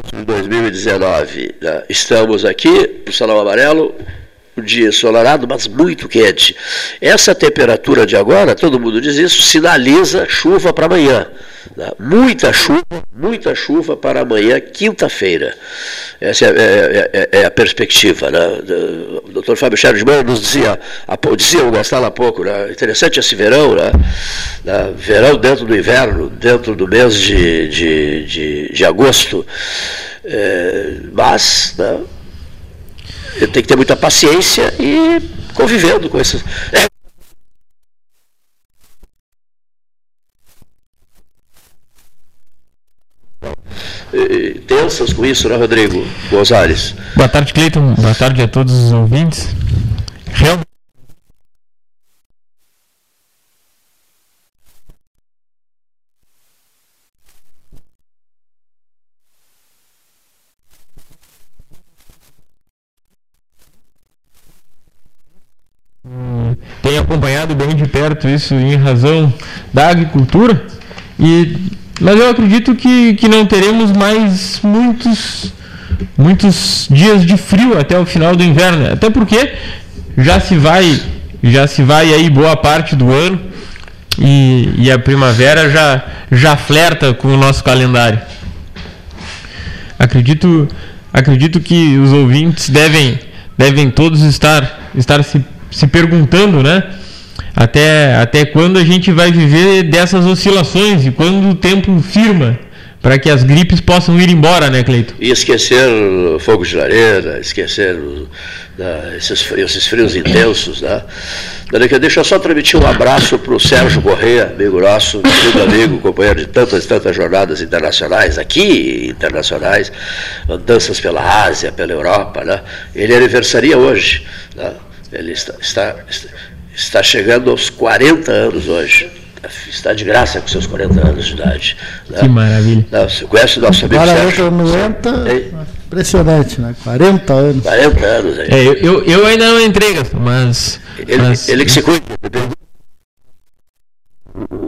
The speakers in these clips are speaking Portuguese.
agosto de 2019. Né? Estamos aqui no Salão Amarelo, um dia ensolarado, mas muito quente. Essa temperatura de agora, todo mundo diz isso, sinaliza chuva para amanhã. Né? Muita chuva, muita chuva para amanhã, quinta-feira. Essa é, é, é, é, a perspectiva. Né? O doutor Fábio Mão nos dizia, dizia o Gastal há pouco, né? interessante esse verão, né? verão dentro do inverno, dentro do mês de, de, de, de agosto. É, mas né? Tem que ter muita paciência e convivendo com esses. É, tensas com isso, né, Rodrigo Gonzalez? Boa tarde, Cleiton. Boa tarde a todos os ouvintes. Realmente. Hum, tenho acompanhado bem de perto isso em razão da agricultura e mas eu acredito que, que não teremos mais muitos, muitos dias de frio até o final do inverno. Até porque já se vai, já se vai aí boa parte do ano e, e a primavera já, já flerta com o nosso calendário. Acredito, acredito que os ouvintes devem, devem todos estar, estar se, se perguntando, né? Até, até quando a gente vai viver dessas oscilações e quando o tempo firma para que as gripes possam ir embora, né, Cleito? E esquecer fogo de lareira, esquecer né, esses, frios, esses frios intensos, né? Deixa eu só transmitir um abraço para o Sérgio Correia, amigo nosso, querido amigo, companheiro de tantas e tantas jornadas internacionais, aqui internacionais, danças pela Ásia, pela Europa, né? Ele aniversaria hoje, né? Ele está, está está chegando aos 40 anos hoje. Está de graça com seus 40 anos de idade. Né? Que maravilha. Não, você conhece o nosso amigo Sérgio? 90, impressionante, né? 40 anos. 40 anos aí. É, eu, eu ainda não entrei, mas. Ele, mas... ele que se cuida.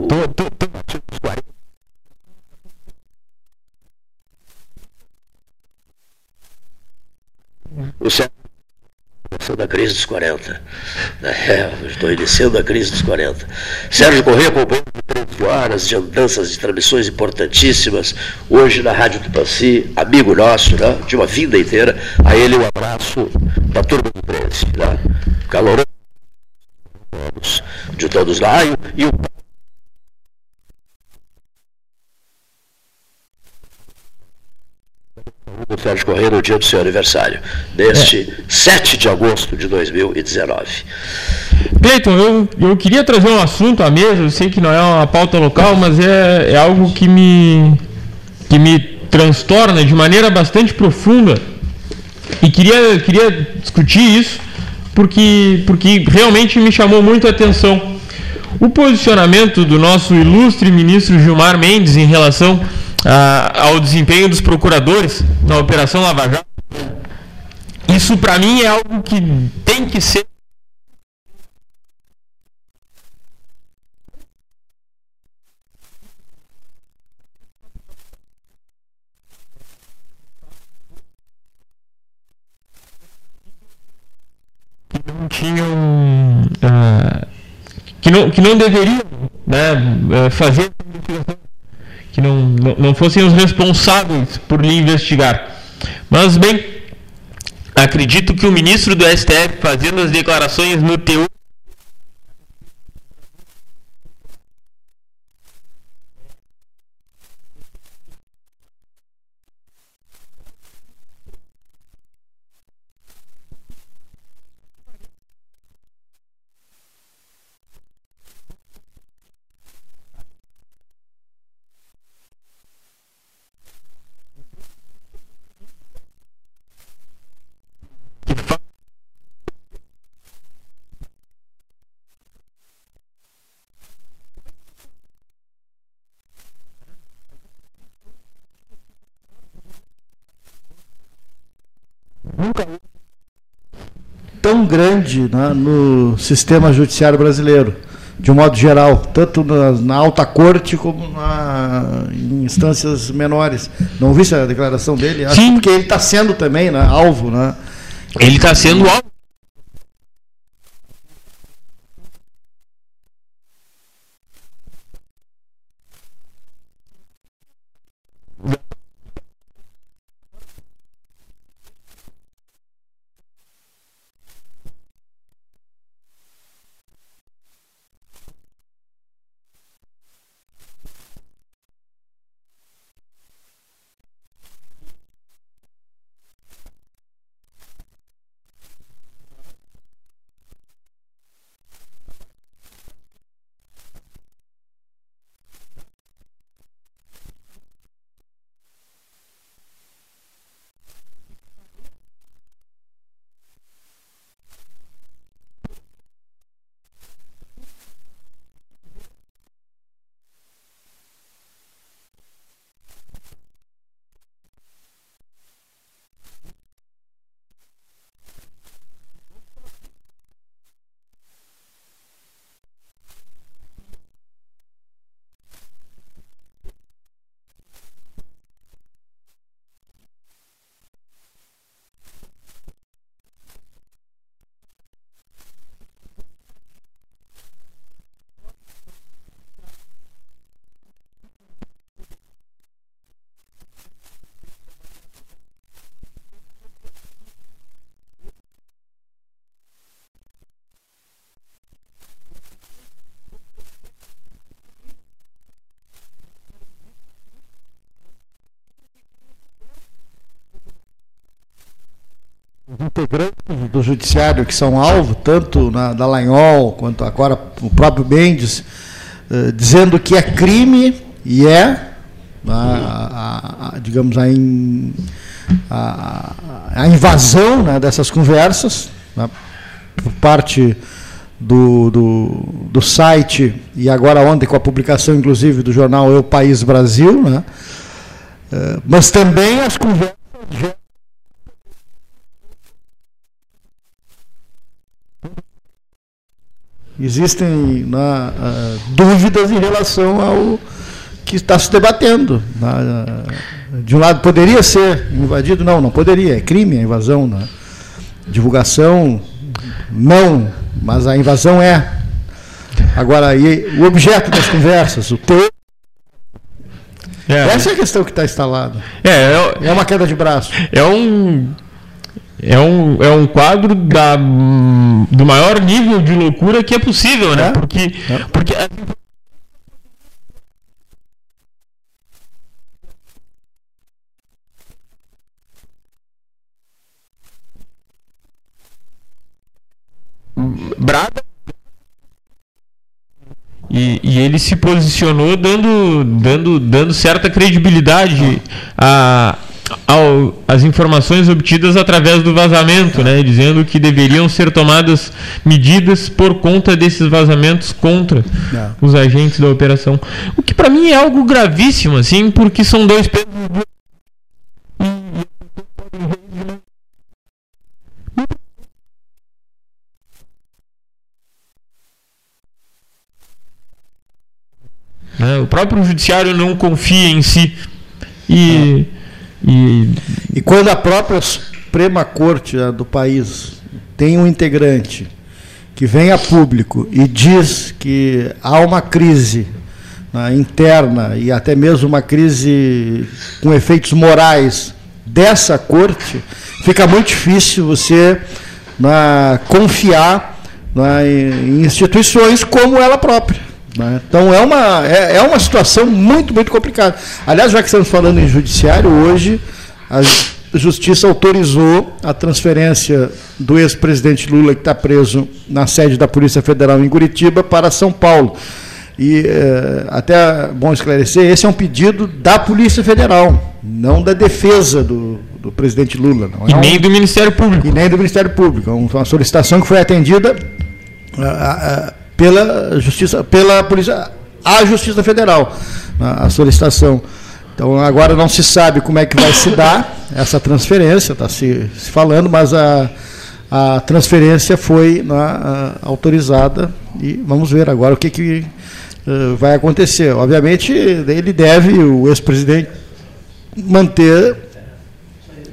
Tô, tô, tô, O Sérgio da crise dos 40. É, estou iniciando a crise dos 40. Sérgio Corrêa acompanhando 13 horas de andanças de transmissões importantíssimas, hoje na Rádio Tupanci, amigo nosso, né, de uma vida inteira. A ele um abraço da turma do 13. Né, caloroso de todos lá. E, e o do Sérgio Correia no dia do seu aniversário, neste é. 7 de agosto de 2019. Cleiton, eu, eu queria trazer um assunto à mesa, eu sei que não é uma pauta local, mas é, é algo que me, que me transtorna de maneira bastante profunda e queria, queria discutir isso porque, porque realmente me chamou muito a atenção. O posicionamento do nosso ilustre ministro Gilmar Mendes em relação ah, ao desempenho dos procuradores na Operação Lava Jato, isso para mim é algo que tem que ser tinham uh, que não que não deveriam né, fazer que não, não, não fossem os responsáveis por lhe investigar. Mas, bem, acredito que o ministro do STF, fazendo as declarações no teor tão grande né, no sistema judiciário brasileiro. de um modo geral, tanto na, na alta corte como na, em instâncias menores. Não vi a declaração dele? Acho Sim. porque ele está sendo também né, alvo. Né? Ele está sendo alvo. Integrantes do judiciário que são alvo, tanto na Dallagnol quanto agora o próprio Mendes, eh, dizendo que é crime e é, a, a, a, digamos, a, in, a, invasão né, dessas conversas né, por parte do, do, do, site e agora ontem com a publicação, inclusive, do jornal Eu País Brasil, né, eh, mas também as conversas existem né, uh, dúvidas em relação ao que está se debatendo. Né? De um lado, poderia ser invadido? Não, não poderia. É crime a invasão. Né? Divulgação, não. Mas a invasão é. Agora, e o objeto das conversas, o texto. É, Essa é a questão que está instalada. É, é, é uma queda de braço. É um é um, é um quadro da, do maior nível de loucura que é possível, né? É? Porque, é. porque Braga e, e, ele se posicionou dando, dando, dando certa credibilidade a, ao, as informações obtidas através do vazamento, né, dizendo que deveriam ser tomadas medidas por conta desses vazamentos contra é. os agentes da operação. O que para mim é algo gravíssimo, assim, porque são dois pesos. Né, o próprio judiciário não confia em si. E. E, e quando a própria Suprema Corte do país tem um integrante que vem a público e diz que há uma crise né, interna e até mesmo uma crise com efeitos morais dessa corte, fica muito difícil você né, confiar né, em instituições como ela própria. Né? Então é uma, é, é, uma situação muito, muito complicada. Aliás, já que estamos falando em judiciário, hoje a Justiça autorizou a transferência do ex-presidente Lula, que está preso na sede da Polícia Federal em Curitiba, para São Paulo. E é, até bom esclarecer, esse é um pedido da Polícia Federal, não da defesa do, do presidente Lula. Não. É e um, nem do Ministério Público. E nem do Ministério Público. É uma solicitação que foi atendida. A, a, pela justiça, pela polícia, a Justiça Federal, a, solicitação. Então agora não se sabe como é que vai se dar essa transferência, está se, se, falando, mas a, a transferência foi na, a, autorizada E vamos ver agora o que, que uh, vai acontecer. Obviamente, ele deve, o ex-presidente, manter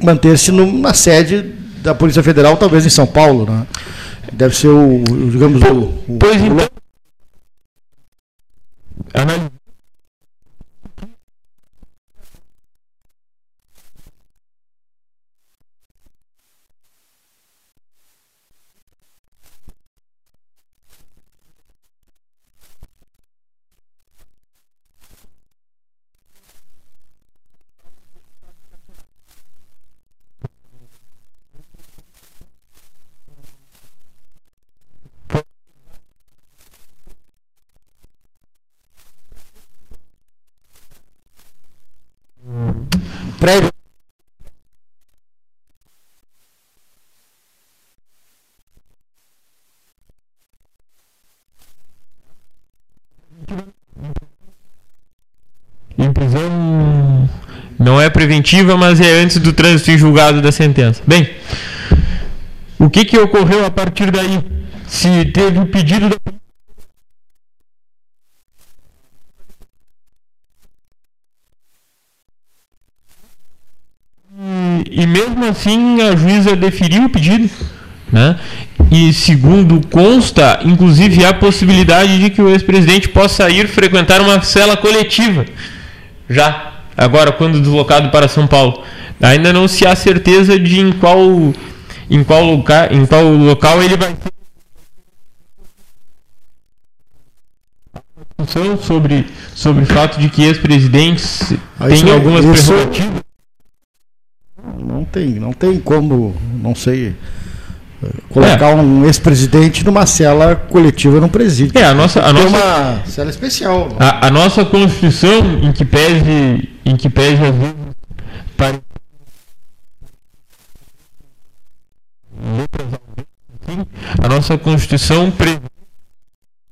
manter-se na sede da Polícia Federal, talvez em São Paulo. Né? Deve ser o, digamos, o. o pois então. prévio prisão não é preventiva, mas é antes do trânsito em julgado da sentença. Bem, o que, que ocorreu a partir daí? Se teve o pedido da assim a juíza deferiu o pedido. Né? E segundo consta, inclusive há possibilidade de que o ex-presidente possa ir frequentar uma cela coletiva. Já, agora, quando deslocado para São Paulo. Ainda não se há certeza de em qual, em qual, local, em qual local ele vai sobre, sobre o fato de que ex-presidentes têm algumas prerrogativas não tem, não tem como, não sei, colocar é. um ex-presidente numa cela coletiva num presídio. É, a nossa, a nossa uma cela especial. A, a, nossa Constituição, em que pese, em que pese às vezes para a nossa Constituição prevê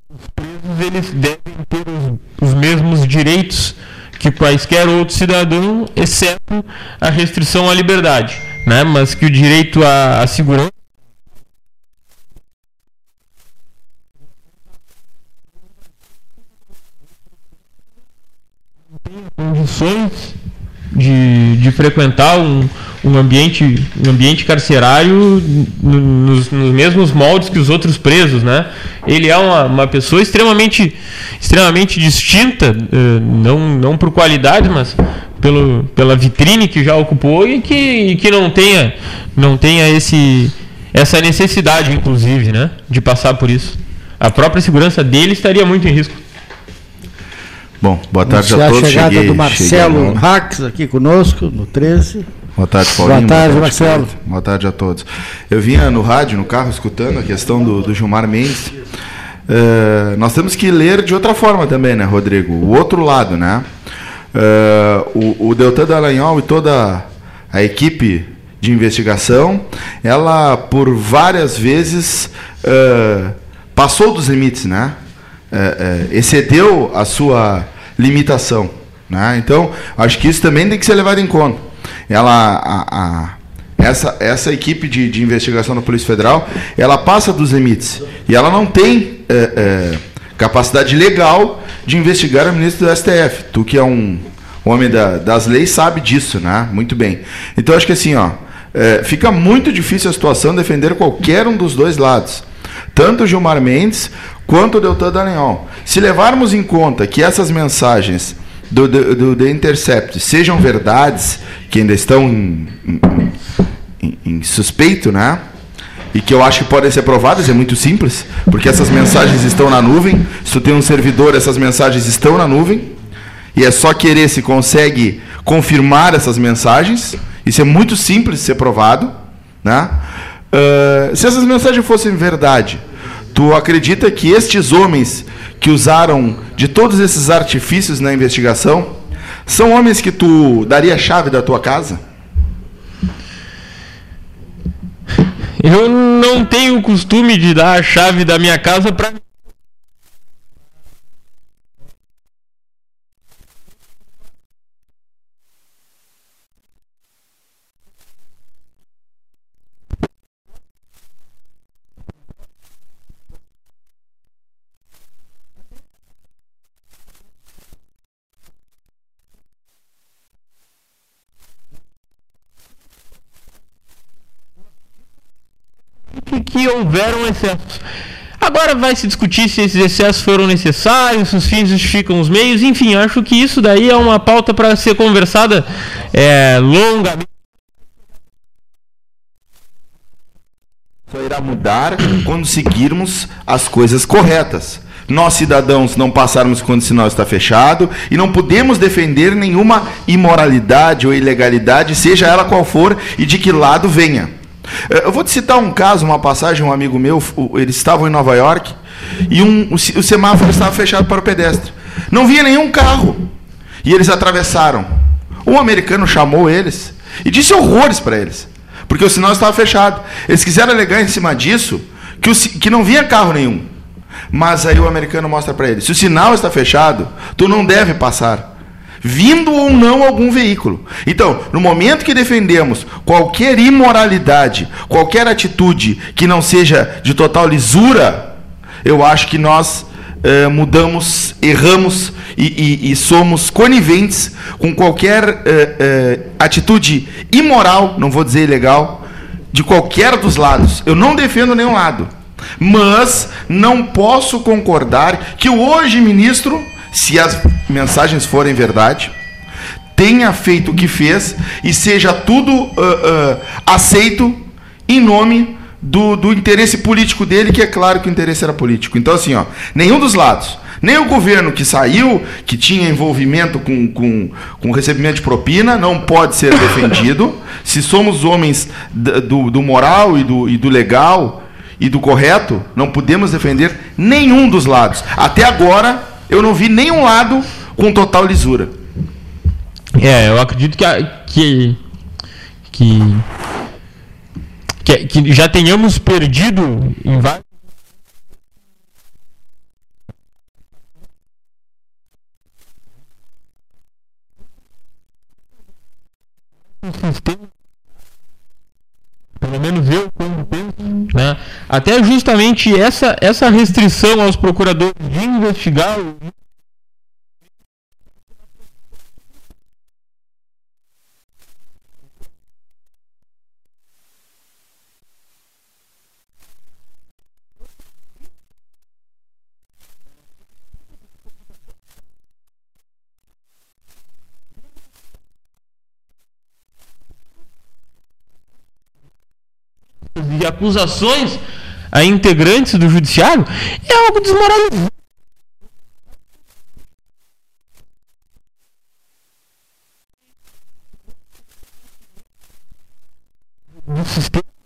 os presos eles devem ter os, os mesmos direitos que quaisquer outro cidadão, exceto a restrição à liberdade, né? mas que o direito à, à segurança condições de, de frequentar um, um, ambiente, um ambiente carcerário nos, nos, mesmos moldes que os outros presos, né? Ele é uma, uma pessoa extremamente, extremamente distinta, eh, não, não por qualidade, mas pelo, pela vitrine que já ocupou e que, e que não tenha, não tenha esse, essa necessidade, inclusive, né? De passar por isso. A própria segurança dele estaria muito em risco. Bom, boa tarde a todos. a chegada cheguei, do Marcelo Rax aqui conosco, no 13. Boa tarde, Paulinho. Boa tarde, boa tarde Marcelo. Boa, boa tarde a todos. Eu vinha no rádio, no carro, escutando a questão do, do Gilmar Mendes. Uh, nós temos que ler de outra forma também, né, Rodrigo? O outro lado, né? Uh, o, o Deltan Dallagnol e toda a equipe de investigação, ela por várias vezes uh, passou dos limites, né? É, é, excedeu a sua limitação. Né? Então, acho que isso também tem que ser levado em conta. Ela, a, a, essa, essa equipe de, de, investigação da Polícia Federal, ela passa dos limites. E ela não tem é, é capacidade legal de investigar a ministra do STF. Tu que é um homem da, das leis sabe disso, né? Muito bem. Então, acho que assim, ó, fica muito difícil a situação defender qualquer um dos dois lados. Tanto Gilmar Mendes quanto o Deltan Dallagnol. Se levarmos em conta que essas mensagens do, do, do The Intercept sejam verdades, que ainda estão em, em, em, suspeito, né? E que eu acho que podem ser provadas, é muito simples, porque essas mensagens estão na nuvem. Se tu tem um servidor, essas mensagens estão na nuvem. E é só querer se consegue confirmar essas mensagens. Isso é muito simples de ser provado. Né? Uh, se essas mensagens fossem verdade, Tu acredita que estes homens que usaram de todos esses artifícios na investigação são homens que tu daria a chave da tua casa? Eu não tenho o costume de dar a chave da minha casa para que houveram excessos. Agora vai se discutir se esses excessos foram necessários, se os fins justificam os meios, enfim, acho que isso daí é uma pauta para ser conversada é, longamente. Só irá mudar quando seguirmos as coisas corretas. Nós, cidadãos, não passarmos quando o sinal está fechado e não podemos defender nenhuma imoralidade ou ilegalidade, seja ela qual for e de que lado venha. Eh, eu vou te citar um caso, uma passagem, um amigo meu, eles estavam em Nova York e um, o semáforo estava fechado para o pedestre. Não via nenhum carro. E eles atravessaram. Um americano chamou eles e disse horrores para eles, porque o sinal estava fechado. Eles quiseram alegar em cima disso que, o, que não vinha carro nenhum. Mas aí o americano mostra para ele: se o sinal está fechado, tu não deve passar. Vindo ou não algum veículo. Então, no momento que defendemos qualquer imoralidade, qualquer atitude que não seja de total lisura, eu acho que nós eh, mudamos, erramos e, e, e, somos coniventes com qualquer eh, eh, atitude imoral, não vou dizer ilegal, de qualquer dos lados. Eu não defendo nenhum lado. Mas não posso concordar que o hoje ministro, se as mensagens forem verdade, tenha feito o que fez e seja tudo uh, uh, aceito em nome do, do interesse político dele, que é claro que o interesse era político. Então, assim, ó, nenhum dos lados. Nem o governo que saiu, que tinha envolvimento com, com, com recebimento de propina, não pode ser defendido. Se somos homens do, do moral e do, e do legal, e do correto, não podemos defender nenhum dos lados. Até agora, eu não vi nenhum lado com total lisura. É, eu acredito que, que, que, que, que já tenhamos perdido em vários. sistema pelo menos eu quando penso, né? Até justamente essa essa restrição aos procuradores de investigar e acusações a integrantes do judiciário é algo desmoralizante. No sistema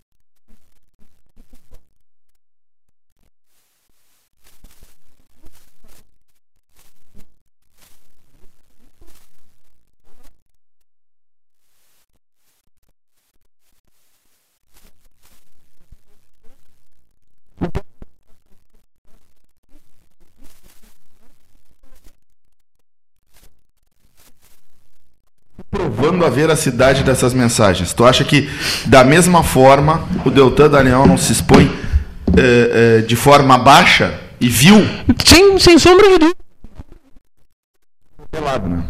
provando a veracidade dessas mensagens. Tu acha que, da mesma forma, o Deltan Daniel não se expõe é, é, de forma baixa e vil? Sem, sem sombra de dúvida. Pelado, né?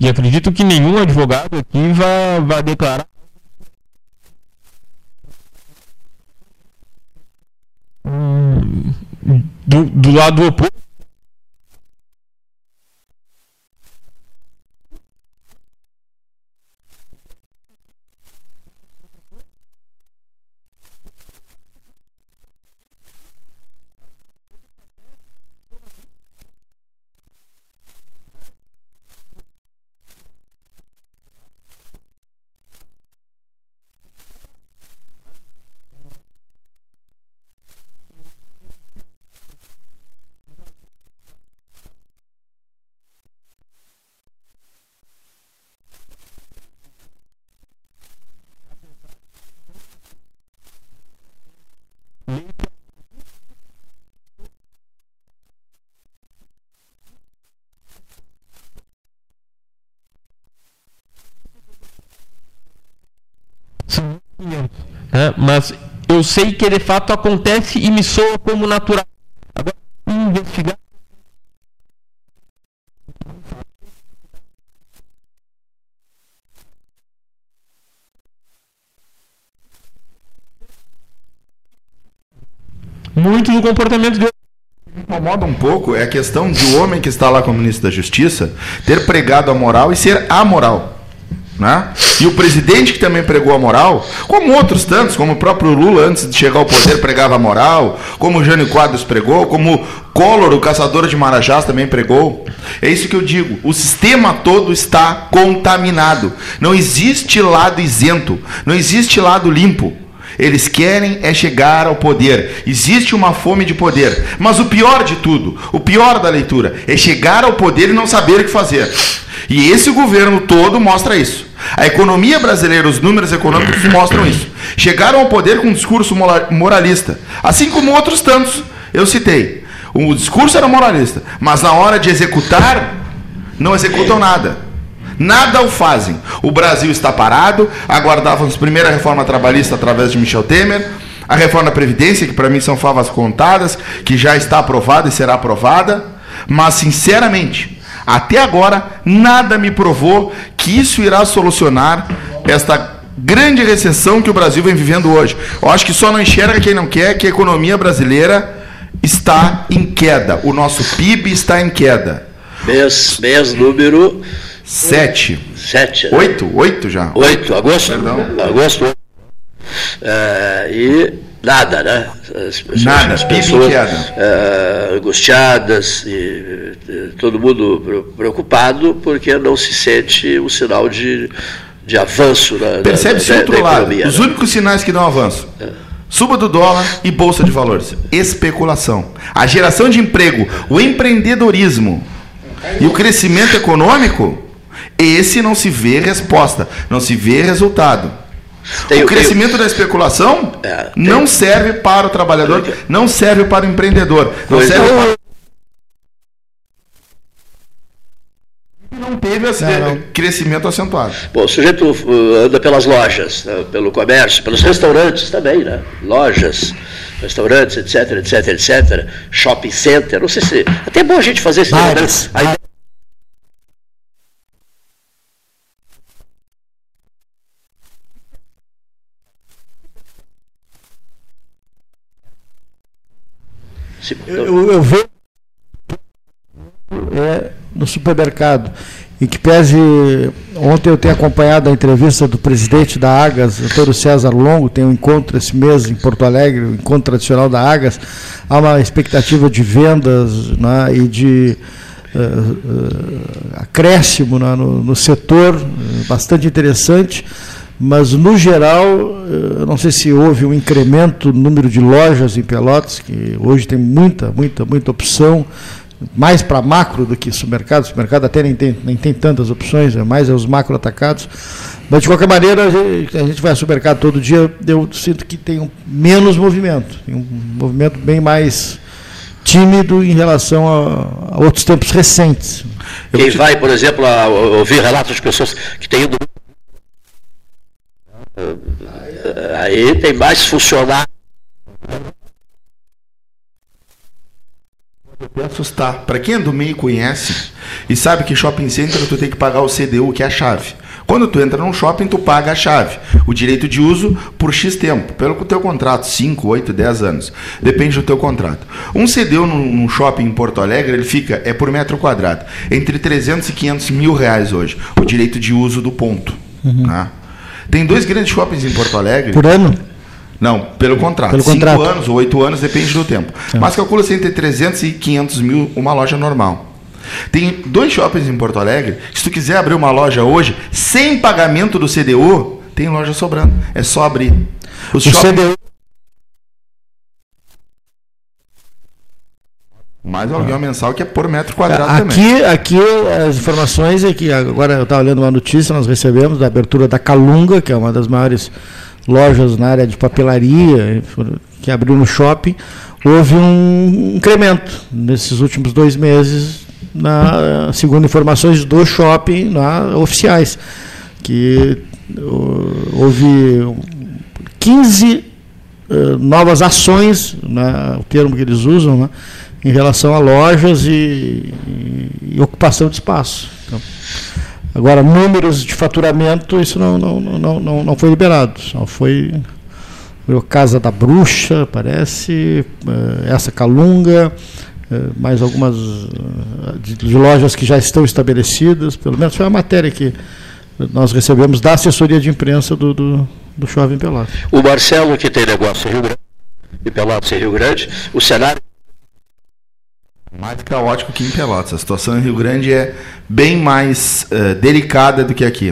E acredito que nenhum advogado aqui vai, vai declarar. Hum, do, do lado oposto. Né? mas eu sei que de fato acontece e me soa como natural. Agora, investigar. Muito do comportamento dele incomoda um pouco é a questão de o homem que está lá como ministro da Justiça ter pregado a moral e ser amoral. Né? E o presidente que também pregou a moral, como outros tantos, como o próprio Lula antes de chegar ao poder pregava a moral, como o Jânio Quadros pregou, como Collor, o caçador de Marajás, também pregou. É isso que eu digo. O sistema todo está contaminado. Não existe lado isento, não existe lado limpo. Eles querem é chegar ao poder. Existe uma fome de poder. Mas o pior de tudo, o pior da leitura, é chegar ao poder e não saber o que fazer. E esse governo todo mostra isso. A economia brasileira, os números econômicos mostram isso. Chegaram ao poder com um discurso moralista, assim como outros tantos eu citei. O discurso era moralista, mas na hora de executar, não executam nada. Nada o fazem. O Brasil está parado, aguardávamos a primeira reforma trabalhista através de Michel Temer, a reforma da Previdência, que para mim são favas contadas, que já está aprovada e será aprovada, mas sinceramente, até agora, nada me provou que isso irá solucionar esta grande recessão que o Brasil vem vivendo hoje. Eu acho que só não enxerga quem não quer que a economia brasileira está em queda. O nosso PIB está em queda. Mês, mês número Sete. Sete. Né? Oito? Oito já? Oito, agosto. Perdão. Agosto. É, e nada, né? As, nada, as pessoas é, angustiadas, e, e, todo mundo preocupado porque não se sente um sinal de, de avanço na Percebe-se outro da lado. Economia, Os né? únicos sinais que dão avanço. É. Suba do dólar e bolsa de valores. Especulação. A geração de emprego, o empreendedorismo e o crescimento econômico esse não se vê resposta, não se vê resultado. Tem, o crescimento da especulação é, não serve para o trabalhador, não serve para o empreendedor, não serve para não teve esse não, não. crescimento acentuado. Bom, o sujeito uh, anda pelas lojas, né, pelo comércio, pelos restaurantes também, né? Lojas, restaurantes, etc, etc, etc. Shopping center, não sei se. Até é bom a gente fazer esse. Aí, eu, eu vejo é, no supermercado. E que pese. Ontem eu tenho acompanhado a entrevista do presidente da Agas, Antônio César Longo, tem um encontro esse mês em Porto Alegre, o um encontro tradicional da Agas. Há uma expectativa de vendas né, e de uh, uh, acréscimo né, no, no, setor, uh, bastante interessante mas no geral, eu não sei se houve um incremento no número de lojas em Pelotas, que hoje tem muita, muita, muita opção, mais para macro do que supermercado, supermercado até nem tem, nem tem tantas opções, é mais é os macro atacados, mas de qualquer maneira, a gente, a gente vai ao supermercado todo dia, eu sinto que tem um menos movimento, tem um movimento bem mais tímido em relação a, a outros tempos recentes. Quem vai, por exemplo, a ouvir relatos de pessoas que têm ido Aí tem mais funcionários. Até assustar. Para quem é do meio conhece e sabe que shopping center tu tem que pagar o CDU, que é a chave. Quando tu entra num shopping, tu paga a chave, o direito de uso por X tempo, pelo teu contrato, 5, 8, 10 anos. Depende do teu contrato. Um CDU num, num shopping em Porto Alegre, ele fica, é por metro quadrado, entre 300 e 500 mil reais hoje, o direito de uso do ponto. Uhum. Tá? Tem dois grandes shoppings em Porto Alegre. Por ano? Não, pelo contrato. Pelo Cinco contrato. anos ou oito anos, depende do tempo. É. Mas calcula-se entre 300 e 500 mil uma loja normal. Tem dois shoppings em Porto Alegre. Se tu quiser abrir uma loja hoje, sem pagamento do CDU, tem loja sobrando. É só abrir. Os o shopping... CDU Mais aluguel mensal que é por metro quadrado aqui, também. Aqui as informações é que agora eu estava lendo uma notícia, nós recebemos da abertura da Calunga, que é uma das maiores lojas na área de papelaria, que abriu no shopping. Houve um incremento nesses últimos dois meses, na, segundo informações do shopping na, oficiais, que houve 15 uh, novas ações, né, o termo que eles usam, né, em relação a lojas e, e, ocupação de espaço. Então, agora, números de faturamento, isso não, não, não, não, não foi liberado, só foi Casa da Bruxa, parece, uh, essa Calunga, uh, mais algumas de, de lojas que já estão estabelecidas, pelo menos foi a matéria que nós recebemos da assessoria de imprensa do, do, do Shopping Pelotas. O Marcelo, que tem negócio em Rio Grande, e Pelotas em Rio Grande, o cenário. Mais caótico que em Pelotas. A situação em Rio Grande é bem mais uh, delicada do que aqui.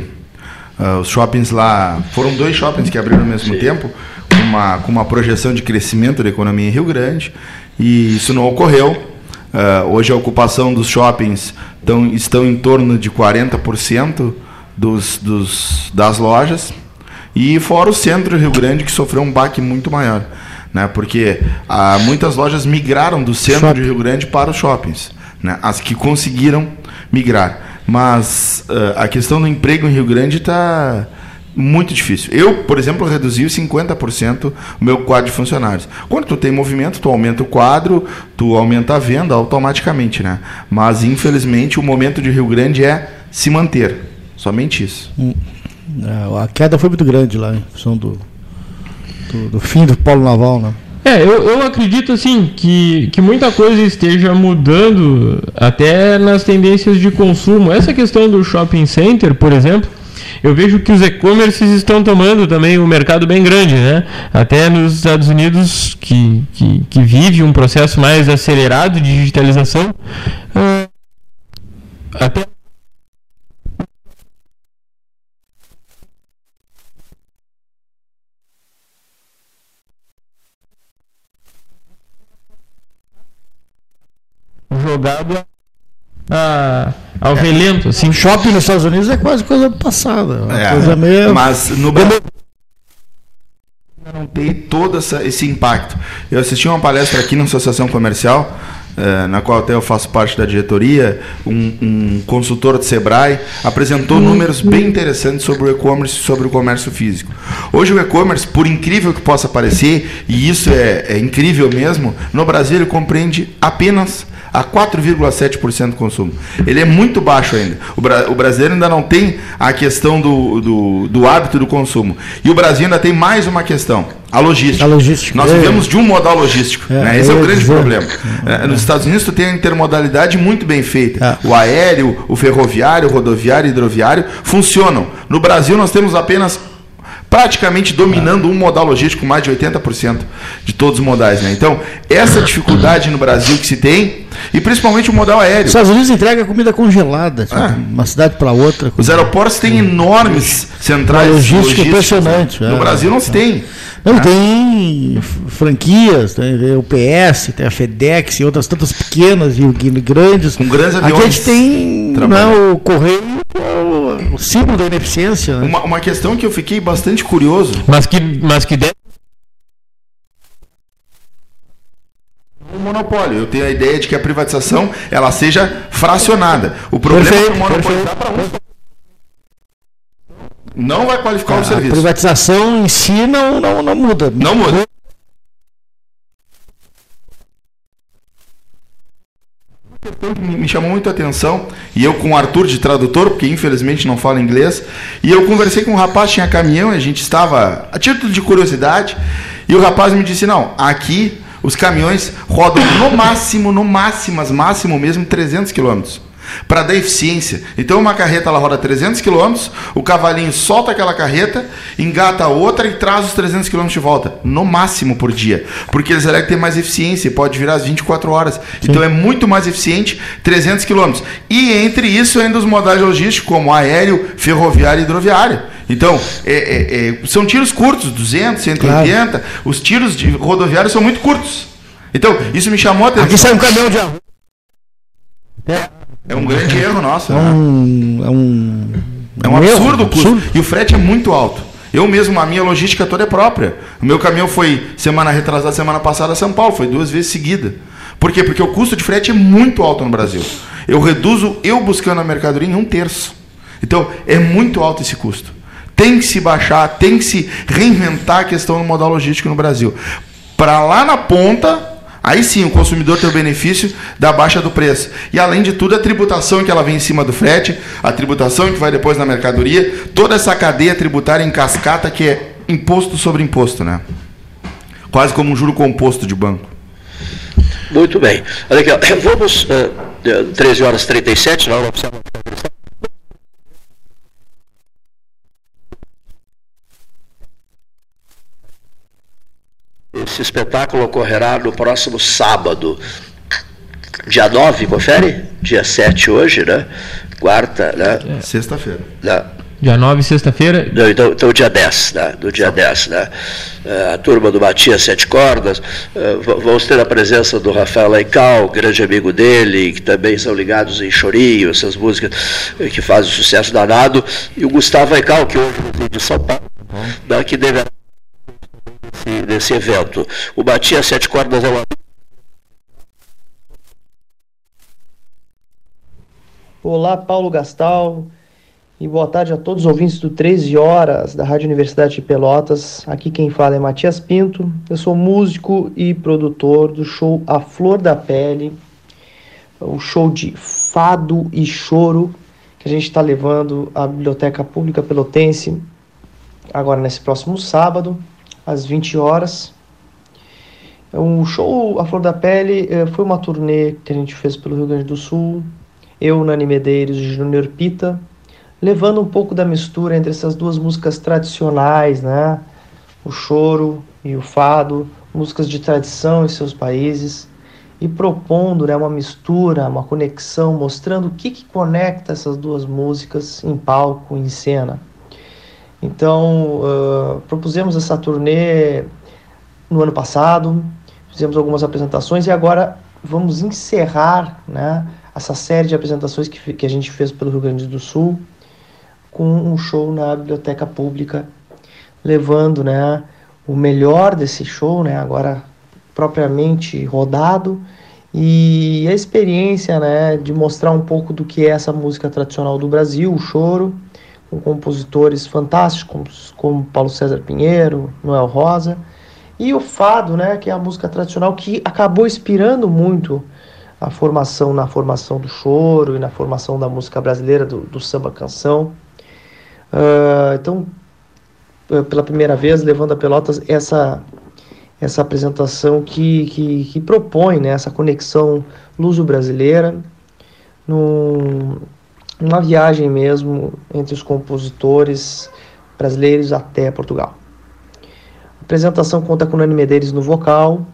Uh, os shoppings lá. Foram dois shoppings que abriram ao mesmo Sim. tempo, com uma, com uma projeção de crescimento da economia em Rio Grande, e isso não ocorreu. Uh, hoje a ocupação dos shoppings tão, estão em torno de 40% dos, dos, das lojas. E fora o centro do Rio Grande, que sofreu um baque muito maior. Né? Porque ah, muitas lojas migraram do centro Shopping. do Rio Grande para os shoppings. Né? As que conseguiram migrar. Mas ah, a questão do emprego em Rio Grande está muito difícil. Eu, por exemplo, reduzi 50% o meu quadro de funcionários. Quando tu tem movimento, tu aumenta o quadro, tu aumenta a venda automaticamente, né? Mas infelizmente o momento de Rio Grande é se manter. Somente isso. Hum. É, a queda foi muito grande lá, em função do, do, do, fim do polo naval, né? É, eu, eu acredito assim que, que muita coisa esteja mudando até nas tendências de consumo. Essa questão do shopping center, por exemplo, eu vejo que os e-commerces estão tomando também um mercado bem grande, né? Até nos Estados Unidos, que, que, que vive um processo mais acelerado de digitalização, uh, até jogado a, ao é. relento. Assim. Shopping nos Estados Unidos é quase coisa passada. É, coisa meio... Mas no Brasil não tem todo essa, esse impacto. Eu assisti uma palestra aqui na Associação Comercial, na qual até eu faço parte da diretoria, um, um consultor de Sebrae apresentou números bem interessantes sobre o e-commerce sobre o comércio físico. Hoje o e-commerce, por incrível que possa parecer, e isso é, é incrível mesmo, no Brasil ele compreende apenas a 4,7% do consumo. Ele é muito baixo ainda. O, bra o, brasileiro ainda não tem a questão do, do, do, hábito do consumo. E o Brasil ainda tem mais uma questão. A logística. A logística. Nós vivemos de um modal logístico. É, né? Esse é o grande dizer. problema. É, nos Estados Unidos, tu tem a intermodalidade muito bem feita. É. O aéreo, o ferroviário, o rodoviário, o hidroviário funcionam. No Brasil, nós temos apenas praticamente dominando um modal logístico, mais de 80% de todos os modais. Né? Então, essa dificuldade no Brasil que se tem, e principalmente o modal aéreo. Os Estados Unidos entrega comida congelada, tipo, ah. uma cidade para outra. Os aeroportos têm enormes centrais logística impressionante. No é, Brasil não se tem. Não, ah. tem franquias, tem o PS, tem a FedEx e outras tantas pequenas e grandes. Com grandes aviões. Aqui a gente tem não, o correio, o, símbolo da ineficiência. Né? Uma, uma questão que eu fiquei bastante curioso. Mas que, mas que deve um monopólio. Eu tenho a ideia de que a privatização ela seja fracionada. O problema perfeito, é que o monopólio dá para um. Não vai qualificar a, o serviço. A privatização em si não, não, não muda. Não muda. Me chamou muito a atenção, e eu com o Arthur de tradutor, porque infelizmente não fala inglês, e eu conversei com um rapaz, tinha caminhão, e a gente estava a título de curiosidade, e o rapaz me disse: "Não, aqui os caminhões rodam no máximo, no máximo, máximo mesmo 300 quilômetros para dar eficiência. Então uma carreta ela roda 300 km, o cavalinho solta aquela carreta, engata a outra e traz os 300 km de volta, no máximo por dia, porque eles elétricos têm mais eficiência, pode virar as 24 horas. Sim. Então é muito mais eficiente 300 km. E entre isso ainda os modais logísticos como aéreo, ferroviário e hidroviário. Então, é, é, é, são tiros curtos, 200, 180. Claro. Os tiros de rodoviário são muito curtos. Então, isso me chamou a atenção. Aqui sai um caminhão de arroz. É um grande erro nosso. É né? um, é um, é um absurdo o custo. E o frete é muito alto. Eu mesmo, a minha logística toda é própria. O meu caminhão foi semana retrasada, semana passada a São Paulo, foi duas vezes seguida. Por quê? Porque o custo de frete é muito alto no Brasil. Eu reduzo eu buscando a mercadoria em um terço. Então, é muito alto esse custo. tem que se baixar, tem que se reinventar a questão do modal logístico no Brasil. Para lá na ponta, Aí sim, o consumidor tem o benefício da baixa do preço. E além de tudo, a tributação que ela vem em cima do frete, a tributação que vai depois na mercadoria, toda essa cadeia tributária em cascata que é imposto sobre imposto, né? Quase como um juro composto de banco. Muito bem. Olha aqui, ó. vamos, uh, 13 horas e 37, na hora oficial. Esse espetáculo ocorrerá no próximo sábado, dia 9, confere? Dia 7 hoje, né? Quarta, né? É. Sexta-feira. Né? Dia 9, sexta-feira? Então, então, dia 10, né? Do dia 10, né? Uh, a turma do Matias Sete Cordas, uh, vamos ter a presença do Rafael Leical, grande amigo dele, que também são ligados em Chorinho, essas músicas que fazem sucesso danado, e o Gustavo Leical, que hoje é de São Paulo, né? que deverá desse, desse evento. O Batia Sete Cordas é uma. Olá, Paulo Gastal. E boa tarde a todos os ouvintes do 13 Horas da Rádio Universidade de Pelotas. Aqui quem fala é Matias Pinto. Eu sou músico e produtor do show A Flor da Pele, o show de fado e choro que a gente está levando à Biblioteca Pública Pelotense agora nesse próximo sábado, às 20 horas. O show A Flor da Pele eh, foi uma turnê que a gente fez pelo Rio Grande do Sul. Eu, Nani Medeiros e Júnior Pita, levando um pouco da mistura entre essas duas músicas tradicionais, né? O choro e o fado, músicas de tradição em seus países, e propondo né, uma mistura, uma conexão, mostrando o que, que conecta essas duas músicas em palco, em cena. Então, uh, propusemos essa turnê no ano passado, fizemos algumas apresentações e agora vamos encerrar né, essa série de apresentações que, que a gente fez pelo Rio Grande do Sul com um show na biblioteca pública, levando né, o melhor desse show, né, agora propriamente rodado, e a experiência né, de mostrar um pouco do que é essa música tradicional do Brasil, o choro, com compositores fantásticos como Paulo César Pinheiro, Noel Rosa, e o fado, né, que é a música tradicional que acabou inspirando muito a formação na formação do choro e na formação da música brasileira do, do samba canção. Uh, então, pela primeira vez, levando a Pelotas essa essa apresentação que, que, que propõe né, essa conexão luso-brasileira num, uma viagem mesmo entre os compositores brasileiros até Portugal. A apresentação conta com Nani Medeiros no vocal,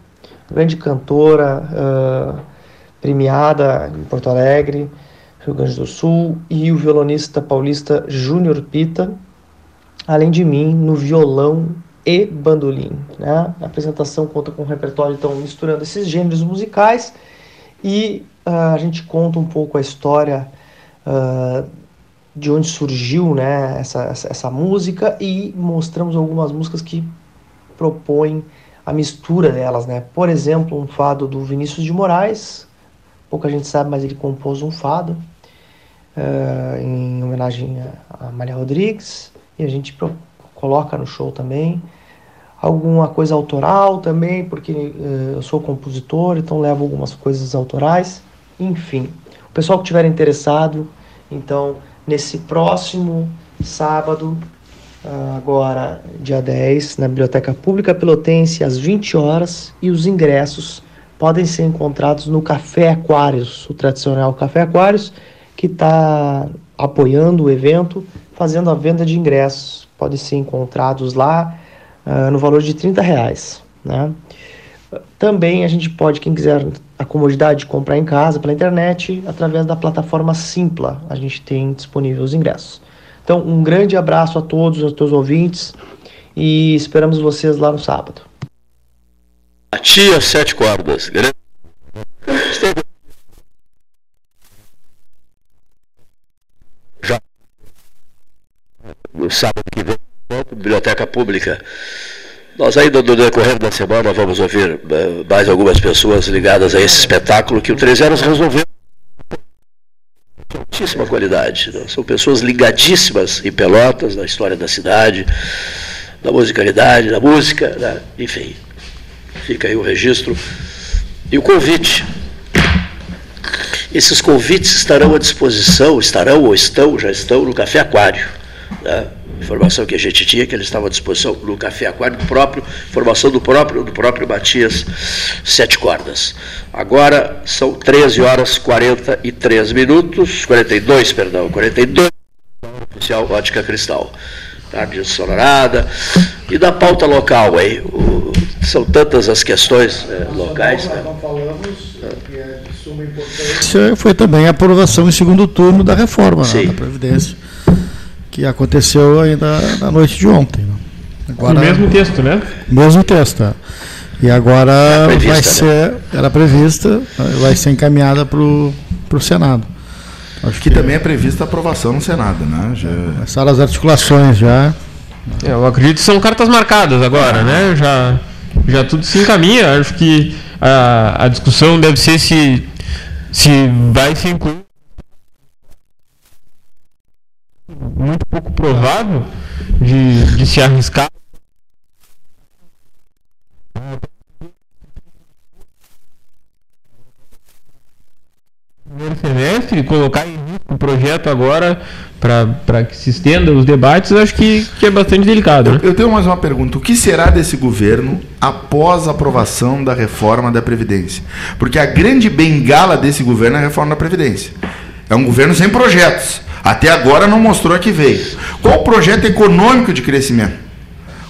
grande cantora, uh, premiada em Porto Alegre, Rio Grande do Sul, e o violonista paulista Júnior Pita, além de mim no violão e bandolim. Né? A apresentação conta com um repertório então misturando esses gêneros musicais e uh, a gente conta um pouco a história uh, de onde surgiu né, essa, essa, música e mostramos algumas músicas que propõem a mistura delas. Né? Por exemplo, um fado do Vinícius de Moraes, pouca gente sabe, mas ele compôs um fado uh, em homenagem a, Maria Rodrigues e a gente coloca no show também. Alguma coisa autoral também, porque uh, eu sou compositor, então levo algumas coisas autorais. Enfim, pessoal que estiver interessado, então, nesse próximo sábado, agora dia 10, na Biblioteca Pública Pelotense, às 20 horas, e os ingressos podem ser encontrados no Café Aquários, o tradicional Café Aquários, que está apoiando o evento, fazendo a venda de ingressos. Podem ser encontrados lá uh, no valor de 30 reais. Né? Também a gente pode, quem quiser a comodidade de comprar em casa pela internet, através da plataforma Simpla, a gente tem disponível os ingressos. Então, um grande abraço a todos, os teus ouvintes, e esperamos vocês lá no sábado. A tia Sete Cordas. Já no sábado que vem, Biblioteca Pública. Nós ainda no decorrer da semana vamos ouvir eh, mais algumas pessoas ligadas a esse espetáculo que o 13 Horas resolveu altíssima qualidade. Né? São pessoas ligadíssimas em Pelotas, na história da cidade, da musicalidade, da música, né? enfim. Fica aí o registro e o convite. Esses convites estarão à disposição, estarão ou estão, já estão no Café Aquário. Né? Informação que a gente tinha que eles estavam à disposição no Café Aquário próprio, informação do próprio, do próprio Matias Sete Cordas. Agora são 13 horas 43 minutos, 42, perdão, 42, oficial Ótica Cristal. Tarde ensolarada. E da pauta local aí, o, são tantas as questões é, locais. Né? Não falamos, que é de suma importância. Foi também a aprovação em segundo turno da reforma né, da Previdência que aconteceu ainda na noite de ontem. Né? Agora, o mesmo texto, né? Mesmo texto. É. E agora prevista, vai né? ser, né? era prevista, vai ser encaminhada para o Senado. Acho que, que também é prevista a aprovação no Senado, né? Já... Começaram as articulações já. É, eu acredito que são cartas marcadas agora, né? Já, já tudo se encaminha. Acho que a, a discussão deve ser se, se vai se incluir muito pouco provável de, de se arriscar. Primeiro semestre, colocar em risco o projeto agora para que se estenda os debates, acho que, que é bastante delicado. Né? Eu, eu tenho mais uma pergunta. O que será desse governo após a aprovação da reforma da Previdência? Porque a grande bengala desse governo é a reforma da Previdência. É um governo sem projetos. Até agora não mostrou que veio. Qual o projeto econômico de crescimento?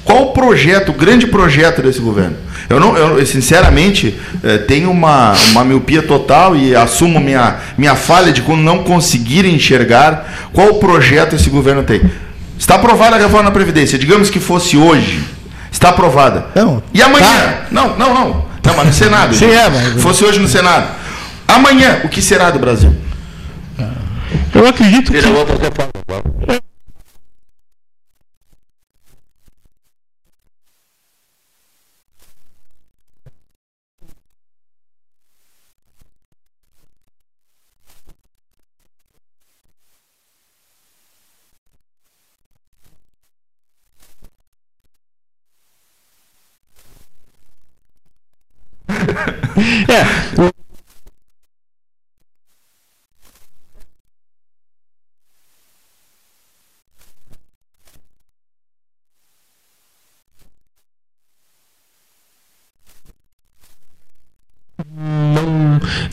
Qual o projeto, o grande projeto desse governo? Eu, não, eu sinceramente, eh, tenho uma, uma miopia total e assumo minha, minha falha de não conseguir enxergar qual o projeto esse governo tem. Está aprovada a reforma da Previdência. Digamos que fosse hoje. Está aprovada. Não, e amanhã? Tá. Não, não, não. Não, mas no Senado. Sim, é, mas... Fosse hoje no Senado. Amanhã, o que será do Brasil? Eu acredito que. é,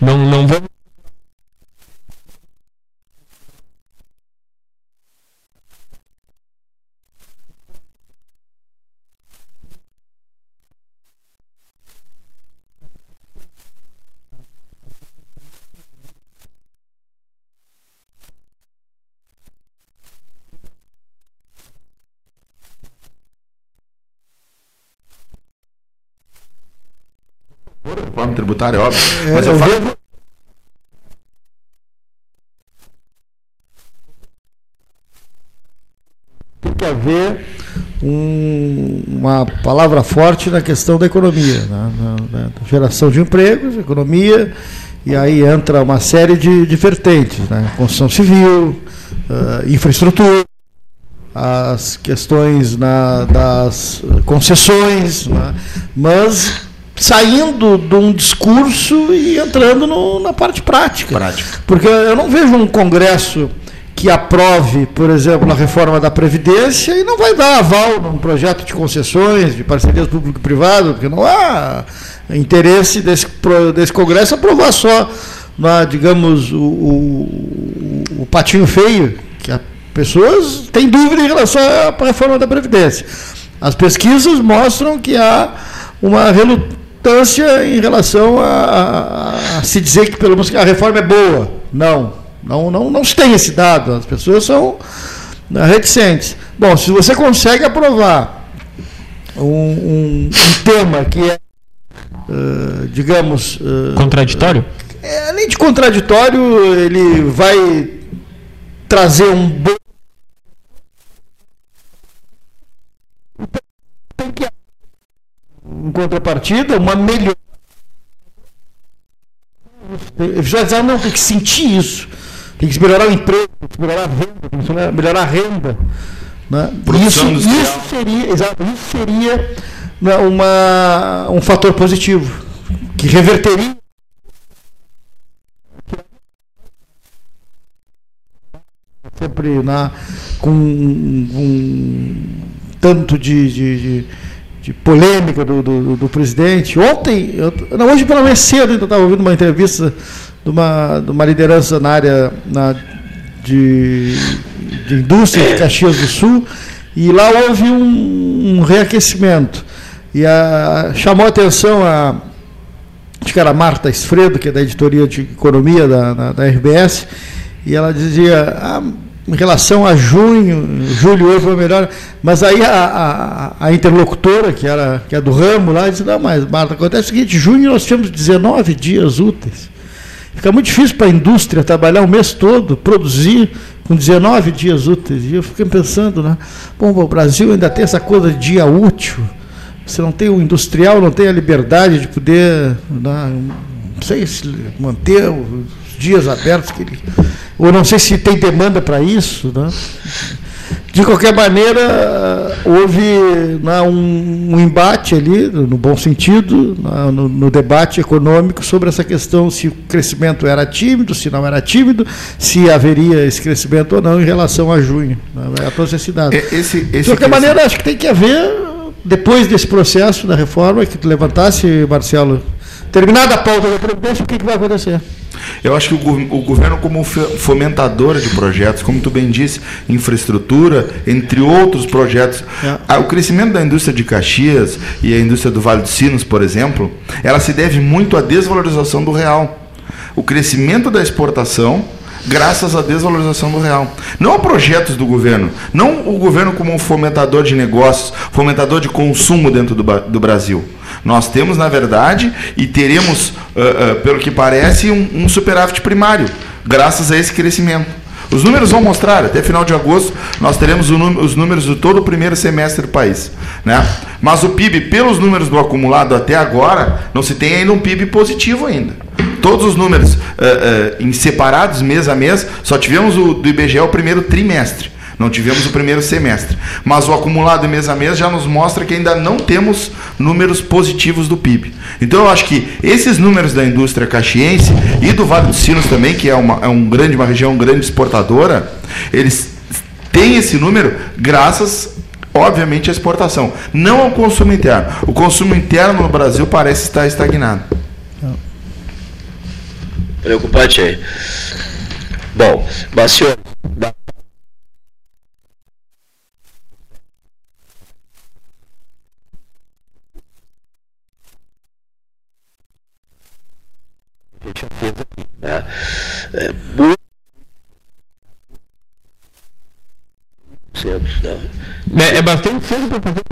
não, não vamos Tributária, é óbvio. É, Mas eu, eu falo. Vejo... Tem que haver um, uma palavra forte na questão da economia, né? na, na, geração de empregos, economia, e aí entra uma série de, de vertentes, né? construção civil, uh, infraestrutura, as questões na, das concessões, né? mas saindo de um discurso e entrando no, na parte prática. prática. Porque eu não vejo um Congresso que aprove, por exemplo, a reforma da Previdência e não vai dar aval num projeto de concessões, de parcerias público-privado, porque não há interesse desse, desse Congresso aprovar só, na, digamos, o, o, o patinho feio, que as pessoas têm dúvida em relação à reforma da Previdência. As pesquisas mostram que há uma relutância em relação a, a, a se dizer que pelo menos a reforma é boa. Não, não, não, não se tem esse dado. As pessoas são né, reticentes. Bom, se você consegue aprovar um, um, um tema que é, uh, digamos. Uh, contraditório? É, além de contraditório, ele vai trazer um bom. Em contrapartida, uma melhor. Já não tem que sentir isso tem que melhorar o emprego, tem que melhorar a venda, tem que melhorar a renda. Né? Isso, isso, seria, exato, isso seria né, uma, um fator positivo, que reverteria sempre na, com um, tanto de, de, de, de polêmica do, do, do, presidente. Ontem, eu, não, hoje pela manhã cedo, eu estava ouvindo uma entrevista de uma, de uma liderança na área na, de, de indústria de Caxias do Sul, e lá houve um, um reaquecimento. E a, chamou a atenção a, acho que era Marta Esfredo, que é da editoria de economia da, da, da RBS, e ela dizia, ah, em relação a junho, julho foi melhor, mas aí a, a, a, interlocutora, que era que é do ramo lá, disse, não, mas Marta, acontece o seguinte, junho nós tivemos 19 dias úteis. Fica muito difícil para a indústria trabalhar o mês todo, produzir com 19 dias úteis. E eu fiquei pensando, né? Bom, o Brasil ainda tem essa coisa de dia útil. Você não tem o industrial, não tem a liberdade de poder, né, não sei se manter dias abertos que ele ou não sei se tem demanda para isso. Né? De qualquer maneira, houve né, um, um, embate ali, no bom sentido, né, no, no, debate econômico sobre essa questão se o crescimento era tímido, se não era tímido, se haveria esse crescimento ou não em relação a junho, né, a cidades. Esse, esse De qualquer maneira, acho que tem que haver, depois desse processo da reforma, que tu levantasse, Marcelo, terminada a pauta da Previdência, o que, que vai acontecer? Eu acho que o, o, governo, como fomentador de projetos, como tu bem disse, infraestrutura, entre outros projetos, é. o crescimento da indústria de Caxias e a indústria do Vale dos Sinos, por exemplo, ela se deve muito à desvalorização do real. O crescimento da exportação graças à desvalorização do real. Não a projetos do governo, não o governo como um fomentador de negócios, fomentador de consumo dentro do, do Brasil. Nós temos, na verdade, e teremos, uh, uh, pelo que parece, um, um superávit primário, graças a esse crescimento. Os números vão mostrar, até final de agosto, nós teremos os números de todo o primeiro semestre do país. Né? Mas o PIB, pelos números do acumulado até agora, não se tem ainda um PIB positivo ainda. Todos os números uh, uh, em separados, mês a mês, só tivemos o do IBGE o primeiro trimestre. Não tivemos o primeiro semestre. Mas o acumulado mês a mês já nos mostra que ainda não temos números positivos do PIB. Então eu acho que esses números da indústria caxiense e do Vale dos Sinos também, que é uma, é um grande, uma região grande exportadora, eles têm esse número graças obviamente à exportação, não ao consumo interno. O consumo interno no Brasil parece estar estagnado. Preocupante aí. Bom, Bacio, já fez aqui. Né? É, né? É, bastante cedo para fazer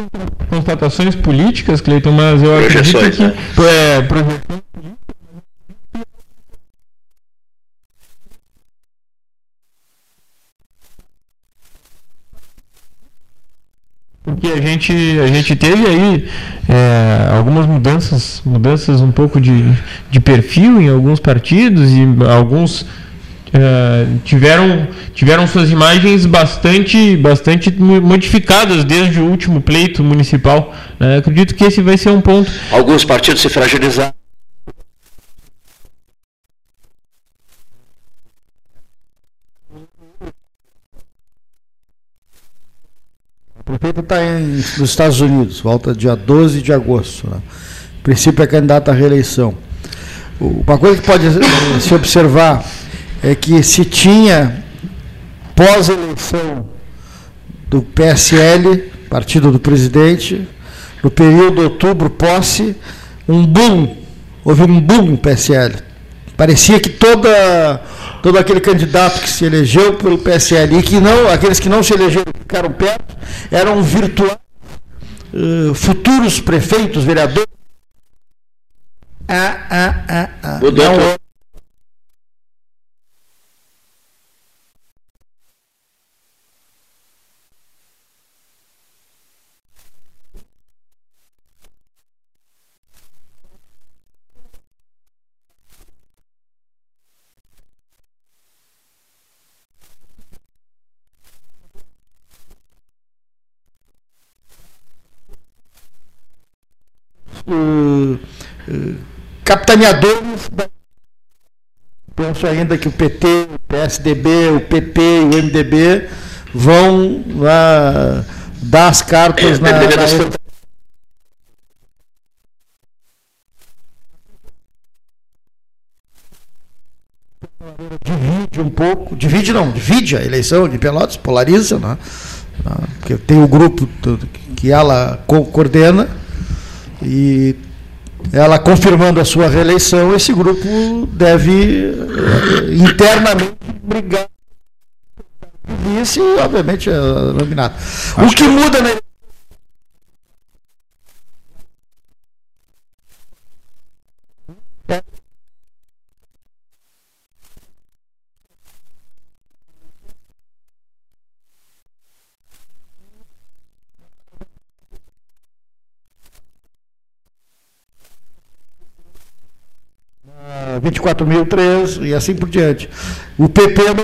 constatações políticas, Cleiton, mas eu Projeções, acredito que né? é, projeções porque a gente, a gente teve aí é, algumas mudanças, mudanças um pouco de, de perfil em alguns partidos e alguns é, tiveram, tiveram suas imagens bastante, bastante modificadas desde o último pleito municipal. Né? Acredito que esse vai ser um ponto. Alguns partidos se fragilizaram. Prefeito está nos Estados Unidos, volta dia 12 de agosto. Né? O princípio é candidato à reeleição. Uma coisa que pode se observar é que se tinha pós-eleição do PSL, partido do presidente, no período outubro posse, um boom, houve um boom no PSL. Parecia que toda todo aquele candidato que se elegeu pelo PSL e que não, aqueles que não se elegeram ficaram perto, eram virtuais uh, futuros prefeitos, vereadores. Ah, ah, ah, ah. Não, uh, uh, capitaneadores da penso ainda que o PT, o PSDB, o PP e o MDB vão uh, dar as cartas é, na, na, divide um pouco, divide não, divide a eleição de Pelotas, polariza, né? porque tem o grupo que ela coordena e ela confirmando a sua reeleição, esse grupo deve eh, internamente brigar E esse, obviamente, eh, é nominado. O que muda na 24.003 e assim por diante. O PP é, é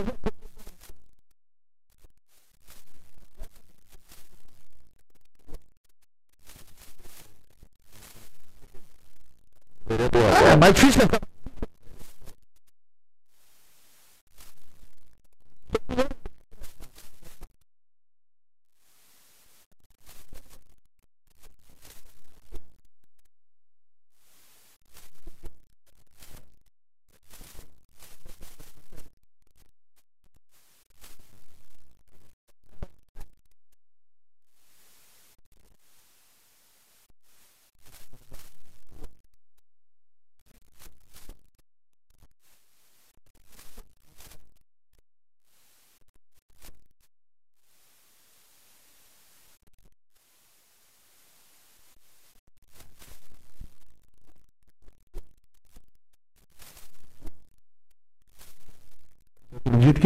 É mais difícil.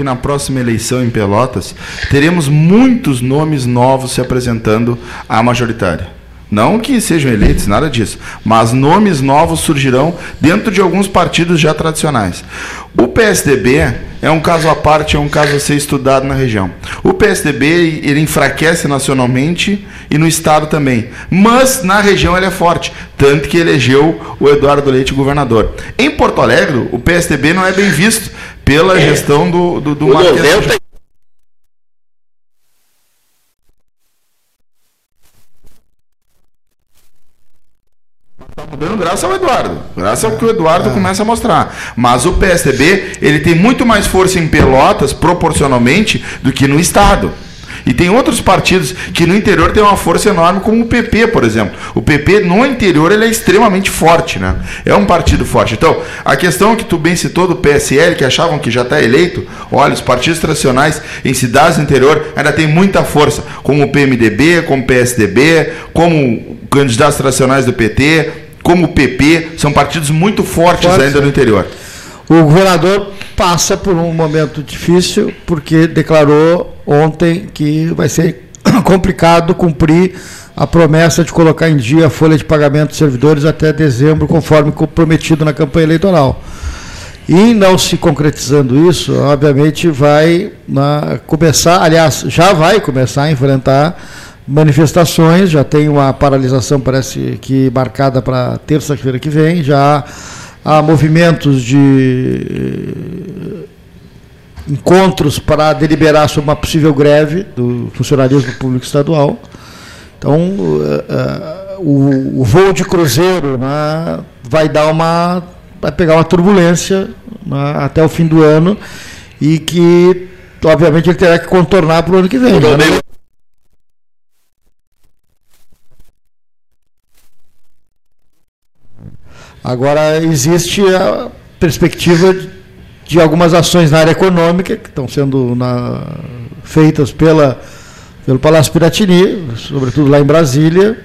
Que na próxima eleição em Pelotas teremos muitos nomes novos se apresentando à majoritária. Não que sejam eleitos, nada disso, mas nomes novos surgirão dentro de alguns partidos já tradicionais. O PSDB é um caso à parte, é um caso a ser estudado na região. O PSDB ele enfraquece nacionalmente e no estado também, mas na região ele é forte, tanto que elegeu o Eduardo Leite governador. Em Porto Alegre, o PSDB não é bem visto pela é. gestão do, do, do Marquês. mudando graças ao Eduardo. Graças ao que o Eduardo é. começa a mostrar. Mas o PSDB, ele tem muito mais força em Pelotas, proporcionalmente, do que no Estado. E tem outros partidos que no interior têm uma força enorme, como o PP, por exemplo. O PP no interior ele é extremamente forte, né? É um partido forte. Então, a questão que tu bem citou do PSL, que achavam que já está eleito, olha, os partidos tradicionais em cidades do interior ainda têm muita força, como o PMDB, como o PSDB, como candidatos tradicionais do PT, como o PP, são partidos muito fortes Pode ainda no interior. O governador passa por um momento difícil, porque declarou ontem que vai ser complicado cumprir a promessa de colocar em dia a folha de pagamento dos servidores até dezembro, conforme comprometido na campanha eleitoral. E não se concretizando isso, obviamente vai na, começar, aliás, já vai começar a enfrentar manifestações, já tem uma paralisação, parece que marcada para terça-feira que vem, já há movimentos de eh, encontros para deliberar sobre uma possível greve do funcionalismo público estadual. Então, uh, o, o, voo de cruzeiro né, vai dar uma. vai pegar uma turbulência né, até o fim do ano e que, obviamente, ele terá que contornar para o ano que vem. Né? Agora, existe a perspectiva de algumas ações na área econômica que estão sendo na, feitas pela, pelo Palácio Piratini, sobretudo lá em Brasília.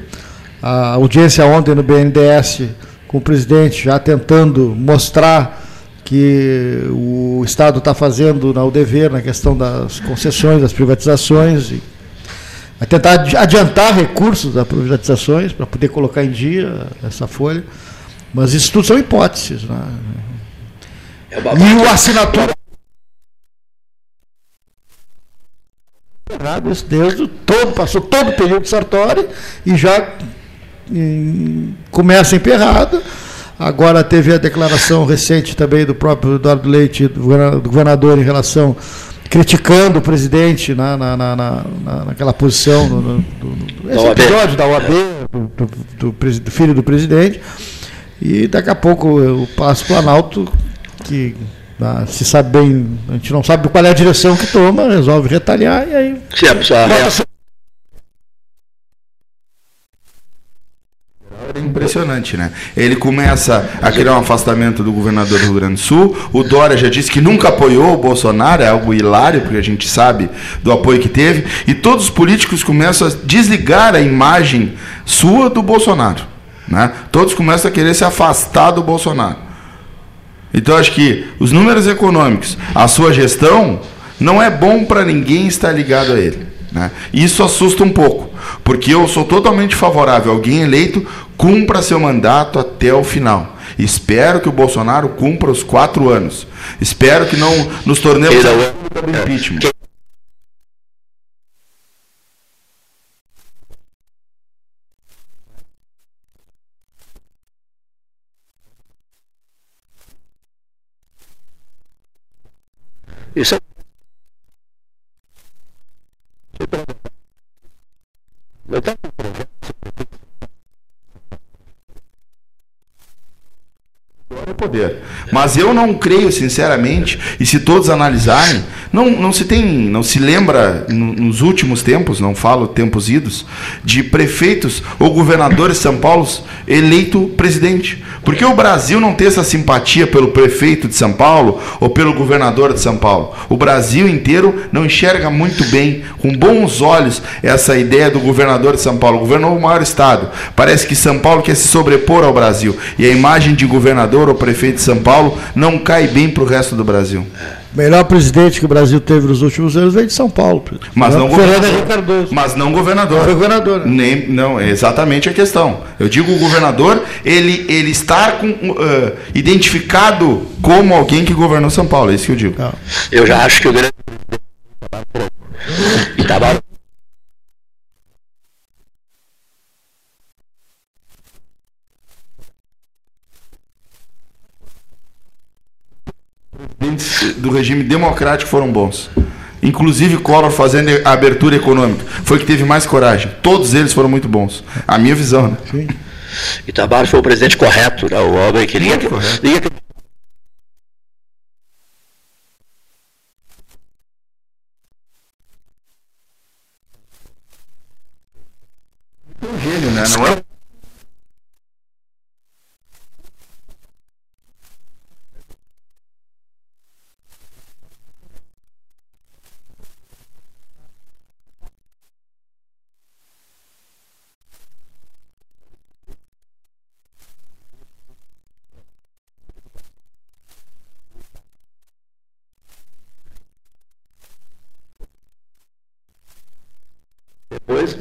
A audiência ontem no BNDES com o presidente já tentando mostrar que o Estado está fazendo o dever na questão das concessões, das privatizações, e vai tentar adiantar recursos das privatizações para poder colocar em dia essa folha. Mas isso tudo são hipóteses. Né? É e o assinatura. Isso desde todo, passou todo o período de Sartori e já em, começa emperrada. Agora teve a declaração recente também do próprio Eduardo Leite, do governador, em relação criticando o presidente na, na, na, na naquela posição no, no, do, esse episódio da OAB, do, do, do, filho do presidente. E daqui a pouco o Palácio Planalto, que ah, se sabe bem, a gente não sabe qual é a direção que toma, resolve retalhar e aí. Sim, a reação, impressionante, né? Ele começa a criar um afastamento do governador do Rio Grande do Sul. O Dória já disse que nunca apoiou o Bolsonaro, é algo hilário, porque a gente sabe do apoio que teve. E todos os políticos começam a desligar a imagem sua do Bolsonaro. Né? Todos começam a querer se afastar do Bolsonaro. Então acho que os números econômicos, a sua gestão, não é bom para ninguém estar ligado a ele. Né? Isso assusta um pouco, porque eu sou totalmente favorável a alguém eleito cumpra seu mandato até o final. Espero que o Bolsonaro cumpra os quatro anos. Espero que não nos tornemos do impeachment. Isso é poder. Mas eu não creio, sinceramente, e se todos analisarem, não, não se tem, não se lembra nos últimos tempos, não falo tempos idos, de prefeitos ou governadores de São Paulo eleito presidente. Porque o Brasil não tem essa simpatia pelo prefeito de São Paulo ou pelo governador de São Paulo. O Brasil inteiro não enxerga muito bem, com bons olhos, essa ideia do governador de São Paulo. Governou o maior estado. Parece que São Paulo quer se sobrepor ao Brasil. E a imagem de governador ou prefeito de São Paulo não cai bem para o resto do Brasil. Melhor presidente que o Brasil teve nos últimos anos veio de São Paulo. Mas não, governador. Mas não governador. Não governador. Nem, não, é exatamente a questão. Eu digo o governador, ele, ele estar com, uh, identificado como alguém que governou São Paulo. É isso que eu digo. Não. Eu já acho que o grande. Estava do regime democrático foram bons. Inclusive Collor fazendo a abertura econômica. Foi que teve mais coragem. Todos eles foram muito bons. A minha visão, né? Sim. Itamar foi o presidente correto, né? o homem que liga um gênio, né? Não é Depois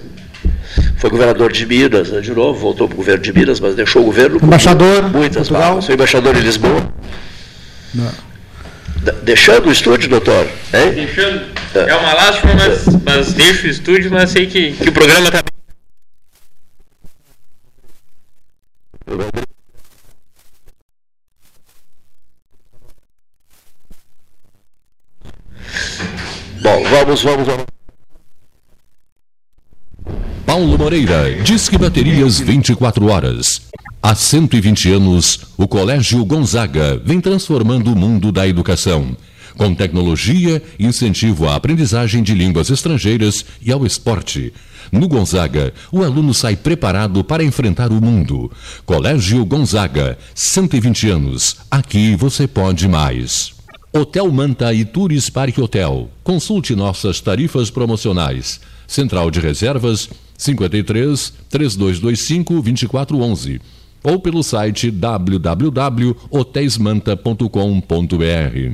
foi governador de Minas, né, de novo, voltou para o governo de Minas, mas deixou o governo embaixador, muitas vagas. Foi embaixador em Lisboa. Não. Deixando o estúdio, doutor? Hein? Deixando. É, é uma lástima, mas, mas deixo o estúdio, mas sei que, que o programa está. Bom, vamos, vamos, vamos. Paulo Moreira, Disque Baterias 24 horas. Há 120 anos, o Colégio Gonzaga vem transformando o mundo da educação. Com tecnologia, incentivo à aprendizagem de línguas estrangeiras e ao esporte. No Gonzaga, o aluno sai preparado para enfrentar o mundo. Colégio Gonzaga, 120 anos. Aqui você pode mais. Hotel Manta e Tours Parque Hotel. Consulte nossas tarifas promocionais. Central de Reservas 53 3225 2411 ou pelo site www.hoteismanta.com.br.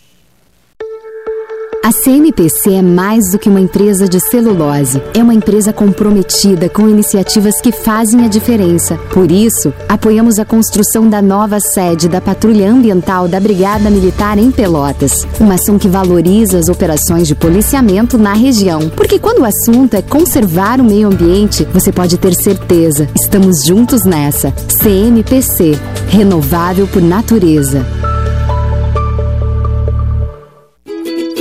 A CMPC é mais do que uma empresa de celulose. É uma empresa comprometida com iniciativas que fazem a diferença. Por isso, apoiamos a construção da nova sede da Patrulha Ambiental da Brigada Militar em Pelotas. Uma ação que valoriza as operações de policiamento na região. Porque quando o assunto é conservar o meio ambiente, você pode ter certeza. Estamos juntos nessa. CMPC Renovável por Natureza.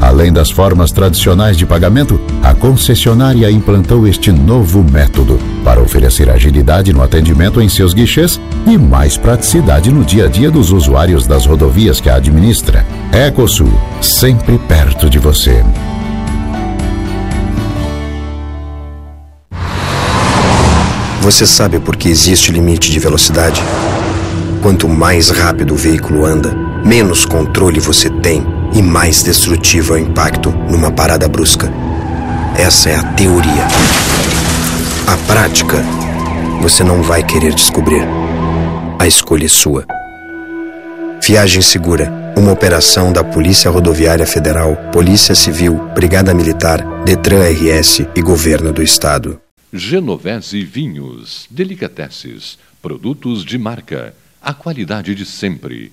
Além das formas tradicionais de pagamento, a concessionária implantou este novo método para oferecer agilidade no atendimento em seus guichês e mais praticidade no dia a dia dos usuários das rodovias que a administra. Ecosul, sempre perto de você. Você sabe por que existe limite de velocidade? Quanto mais rápido o veículo anda, menos controle você tem e mais destrutivo é o impacto numa parada brusca. Essa é a teoria. A prática, você não vai querer descobrir. A escolha é sua. Viagem Segura, uma operação da Polícia Rodoviária Federal, Polícia Civil, Brigada Militar, Detran RS e Governo do Estado. Genovese Vinhos, Delicateces, produtos de marca, a qualidade de sempre.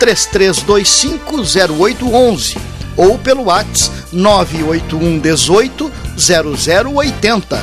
33250811 ou pelo WhatsApp 981 18 0080.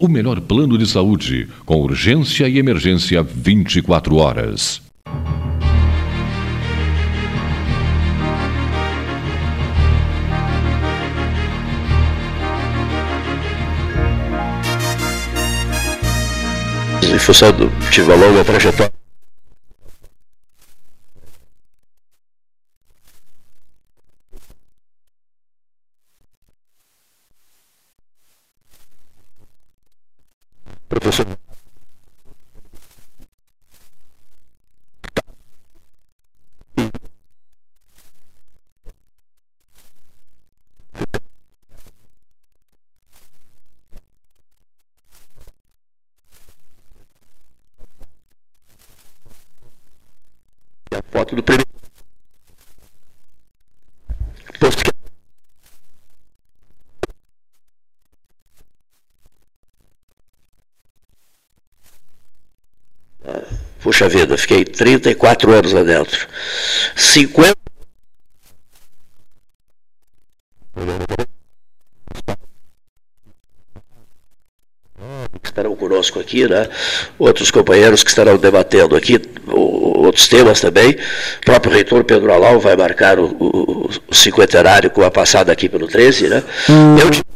O melhor plano de saúde, com urgência e emergência 24 horas. Função do tive uma longa trajetória. Professor. a foto do primeiro. Posto que Puxa vida, fiquei 34 anos lá dentro. 50. Que estarão conosco aqui, né? Outros companheiros que estarão debatendo aqui outros temas também. O próprio reitor Pedro Alau vai marcar o, o, o cinquentenário com a passada aqui pelo 13, né? Hum. Eu 50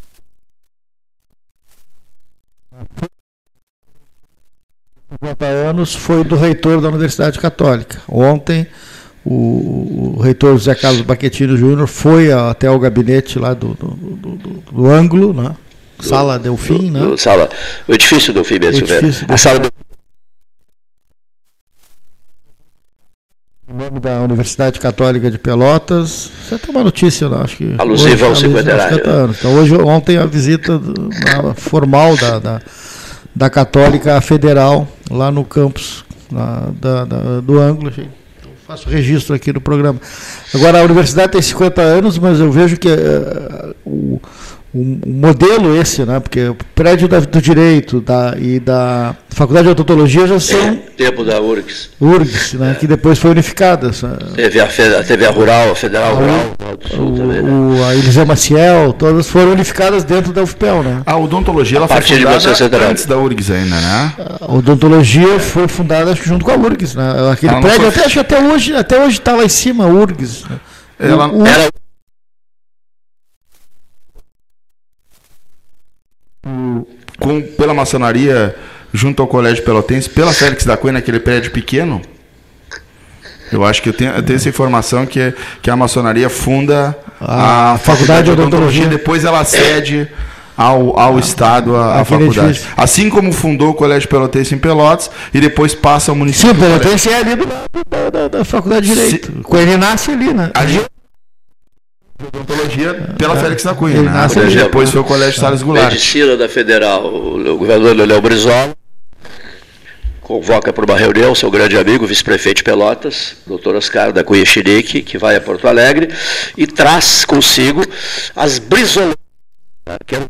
anos foi do reitor da Universidade Católica. Ontem, o, o reitor José Carlos Baquetino Júnior foi até o gabinete lá do, do, do, do, do ângulo, né? Sala Delfim, né? Sala, o edifício Delfim mesmo, edifício A sala Delfim. Em nome da Universidade Católica de Pelotas, você tem uma notícia lá, acho que. Alusiva ao cinquentenário. Então, hoje, ontem, a visita formal da, da da Católica Federal, lá no campus da, da, do ângulo. Então, faço registro aqui no programa. Agora, a universidade tem 50 anos, mas eu vejo que uh, o, um, modelo esse, né? Porque o prédio da, do direito da, e da Faculdade de Odontologia já são. Tempo da URGS. URGS, né? É. Que depois foi unificada. Teve a, teve a Rural, a Federal a, Rural, do Sul o, também, né? o, a Eliseu Maciel, todas foram unificadas dentro da UFPEL, né? A odontologia ela a foi fundada antes da URGS ainda, né? A odontologia foi fundada acho junto com a URGS, né? Aquele ela prédio, até, acho que até hoje até hoje está lá em cima, a URGS. Né? Ela, o, era com, pela maçonaria junto ao Colégio Pelotense, pela Félix da Cunha, naquele prédio pequeno? Eu acho que eu tenho, eu tenho essa informação que, que a maçonaria funda a, a Faculdade de Odontologia, depois ela cede ao, ao Estado a, a faculdade. Edifício. Assim como fundou o Colégio Pelotense em Pelotas e depois passa ao município. Sim, o Pelotense é ali do, da, da, da, Faculdade de Direito. Se, com ele nasce ali, né? Ali, odontologia pela é, Félix da Cunha, né? Depois foi o Colégio Salles Goulart. Medicina da Federal, o governador Leonel Brizola convoca para uma reunião seu grande amigo, vice-prefeito de Pelotas, doutor Oscar da Cunha Chirique, que vai a Porto Alegre, e traz consigo as brisoletas, que eram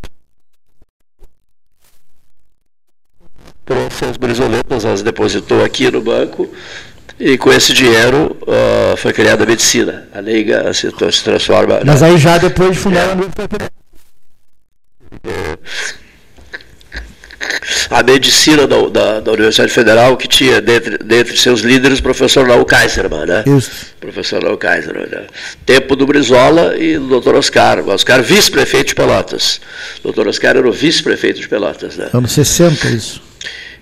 trouxe as brisoletas, as depositou aqui no banco, e com esse dinheiro uh, foi criada a medicina. A Liga se, se transforma. Mas aí já depois de fundar é. a a medicina da, da, da, Universidade Federal, que tinha dentre, dentre seus líderes o professor Raul Kaiserman, né? Isso. Professor Raul Kaiserman. Né? Tempo do Brizola e do doutor Oscar. O Oscar, vice-prefeito de Pelotas. O doutor Oscar era o vice-prefeito de Pelotas. Né? Anos 60, isso.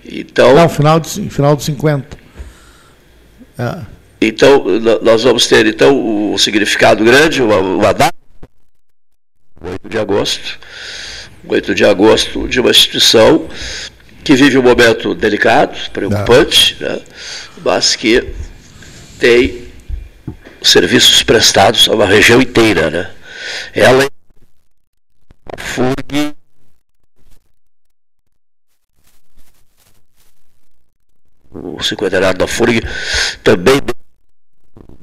Então, Não, final, de, final dos 50. É. Então, nós vamos ter então o significado grande, o, o Haddad, 8 de agosto, 8 de agosto, de uma instituição que vive um momento delicado, preocupante, né, mas que tem serviços prestados a uma região inteira. Né? Ela a FURG o cinquentenário da FURG também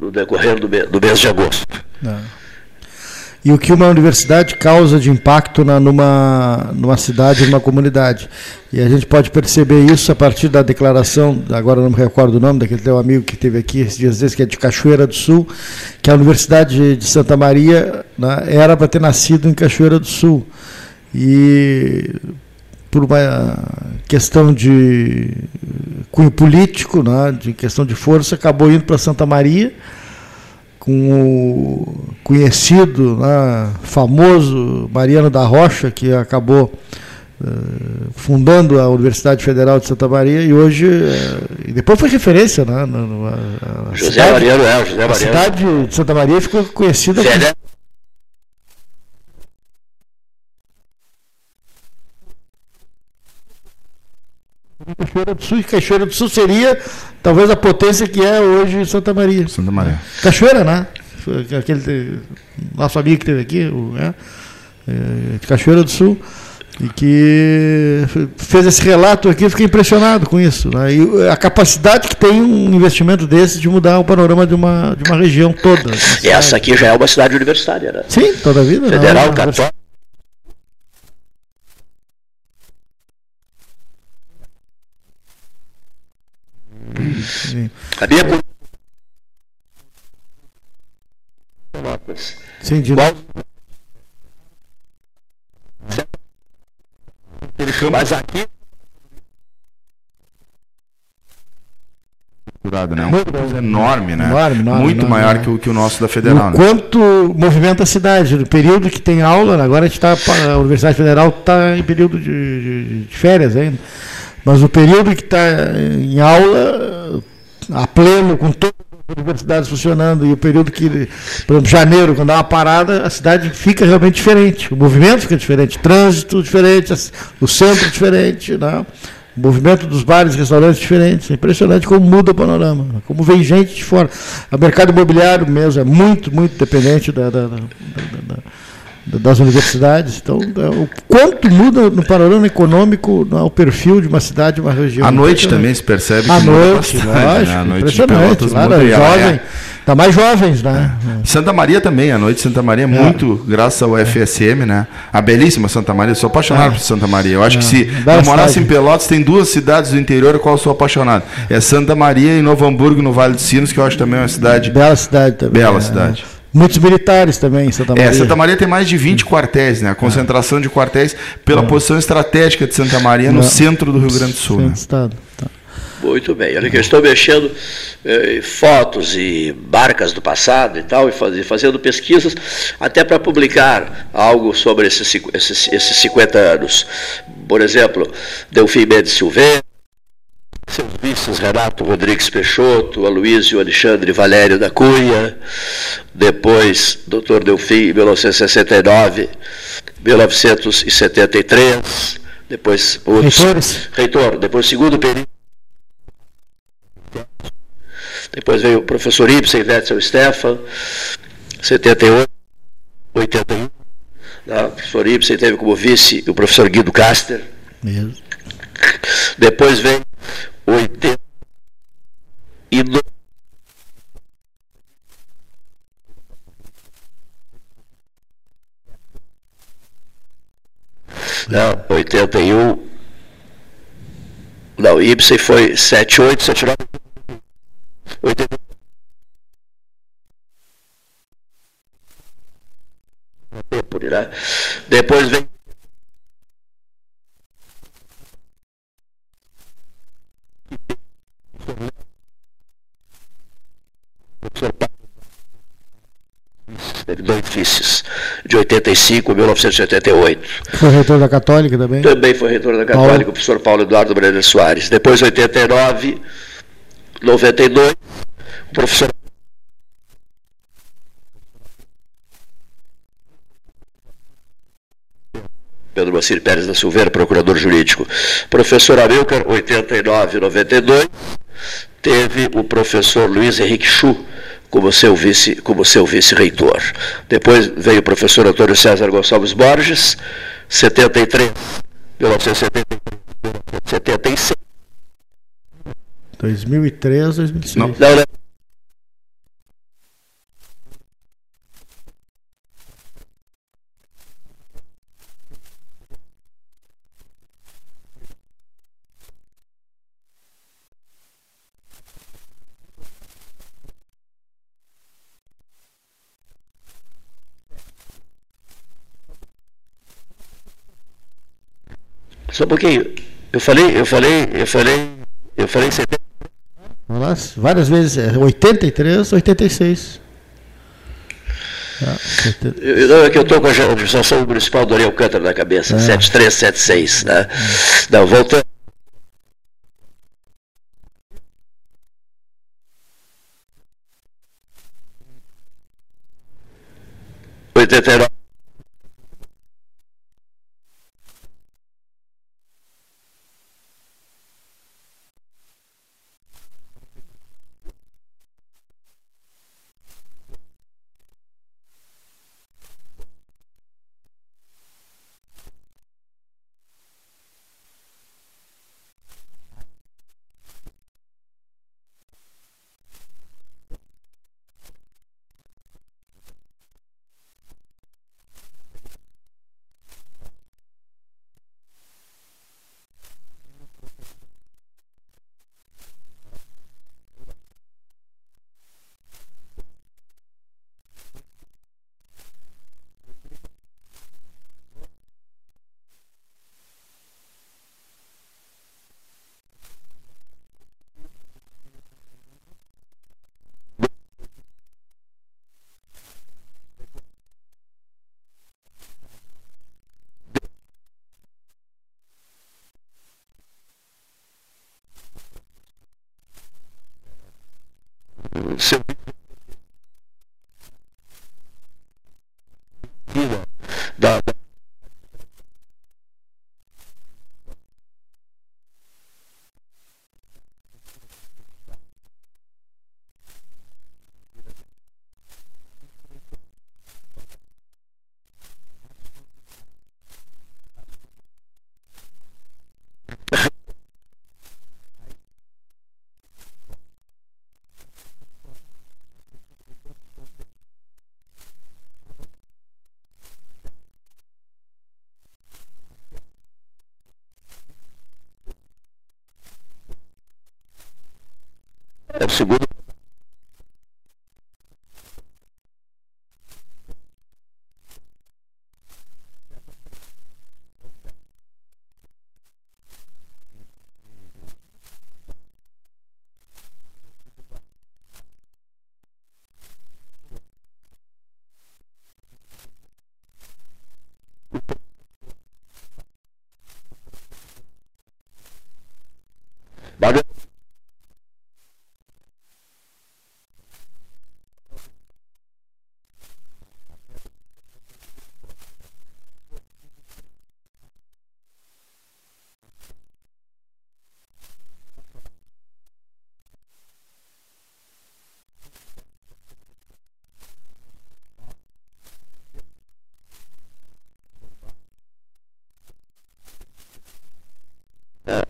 no decorrer do, do mês de agosto. Não e o que uma universidade causa de impacto na, numa, numa cidade, numa comunidade. E a gente pode perceber isso a partir da declaração, agora não me recordo o nome, daquele teu amigo que esteve aqui esses dias desses, que é de Cachoeira do Sul, que a Universidade de Santa Maria né, era para ter nascido em Cachoeira do Sul. E por uma questão de cunho político, né, de questão de força, acabou indo para Santa Maria com o conhecido, né, famoso Mariano da Rocha, que acabou uh, fundando a Universidade Federal de Santa Maria e hoje, uh, e depois foi referência, né, na, José cidade, Mariano, é, José Mariano. A cidade de Santa Maria ficou conhecida Zé, né? Cachoeira do Sul, e Cachoeira do Sul seria talvez a potência que é hoje Santa Maria. Santa Maria. Cachoeira, né? Aquele nosso amigo que teve aqui, o, é, de Cachoeira do Sul, e que fez esse relato aqui, eu fiquei impressionado com isso. Né? E a capacidade que tem um investimento desse de mudar o panorama de uma, de uma região toda. Essa aqui já é uma cidade universitária, né? Sim, toda a vida. Federal, católica. A minha Sim, de Igual... Mas aqui né? Um país enorme, né? Enorme, enorme, Muito enorme, maior que o, que o nosso da Federal. O né? quanto movimenta a cidade. No período que tem aula, agora a gente está. A Universidade Federal está em período de, de, de, férias ainda. Mas o período que está em aula, a pleno, com todas as universidades funcionando, e o período que, por exemplo, janeiro, quando há uma parada, a cidade fica realmente diferente. O movimento fica diferente, o trânsito diferente, o centro diferente, né? o movimento dos bares e restaurantes diferentes. É impressionante como muda o panorama, como vem gente de fora. O mercado imobiliário mesmo é muito, muito dependente da, da, da, da das universidades. Então, é, o quanto muda no panorama econômico o perfil de uma cidade, uma região. À noite também se percebe. À noite, bastante, lógico, né? noite impressionante. Claro, jovem, é. tá mais jovens, né? É. Santa Maria também, a noite de Santa Maria, é. muito graças ao FSM, né? A belíssima Santa Maria, eu sou apaixonado é. por Santa Maria. Eu acho que se eu morasse em Pelotas, tem duas cidades do interior a qual eu sou apaixonado. É Santa Maria e Novo Hamburgo, no Vale dos Sinos, que eu acho também uma cidade. Bela cidade também. Bela cidade. Muitos militares também em Santa Maria. É, Santa Maria tem mais de 20 quartéis, né? A concentração de quartéis pela é. posição estratégica de Santa Maria no é. centro do Rio Grande do Sul. Né? Estado. Tá. Muito bem. Olha que eu estou mexendo eh, fotos e marcas do passado e tal, e faz, fazendo pesquisas, até para publicar algo sobre esses, esses, esses 50 anos. Por exemplo, Delfim Mendes Silveira, seus vices Renato Rodrigues Peixoto, Aloysio Alexandre Valério da Cunha, depois Dr. Delfim, em 1969, 1973, depois outros. Reitores. Reitor, depois segundo período. Depois veio o professor Ibsen, Wetzel Stefan, 78, 81. Né? O professor Ibsen teve como vice o professor Guido Caster. Mesmo. Depois vem 80 e do... Não, 81. Não, Ibsen foi 78, 79. 80. Tempo, né? Depois vem Vices, de 85 a 1988. Foi reitor da Católica também? Também foi reitor da Católica, Paulo. o professor Paulo Eduardo Brenner Soares. Depois, 89, 92, o professor Pedro Bacir Pérez da Silveira, procurador jurídico. Professor Amilcar, 89, 92. Teve o professor Luiz Henrique Chu como seu vice, como seu vice-reitor. Depois veio o professor Antônio César Gonçalves Borges, 73, 1973, 76. 2003, 2006. Não, não, não. Só um pouquinho. Eu falei, eu falei, eu falei, eu falei 70. Nossa, várias vezes. 83, 86. Ah, eu, não, é que eu estou com a administração municipal do Ariel Alcântara na cabeça, é. 7376, né? É. Não, voltando. Oitenta e nove. seu da, da É o segundo. Valeu.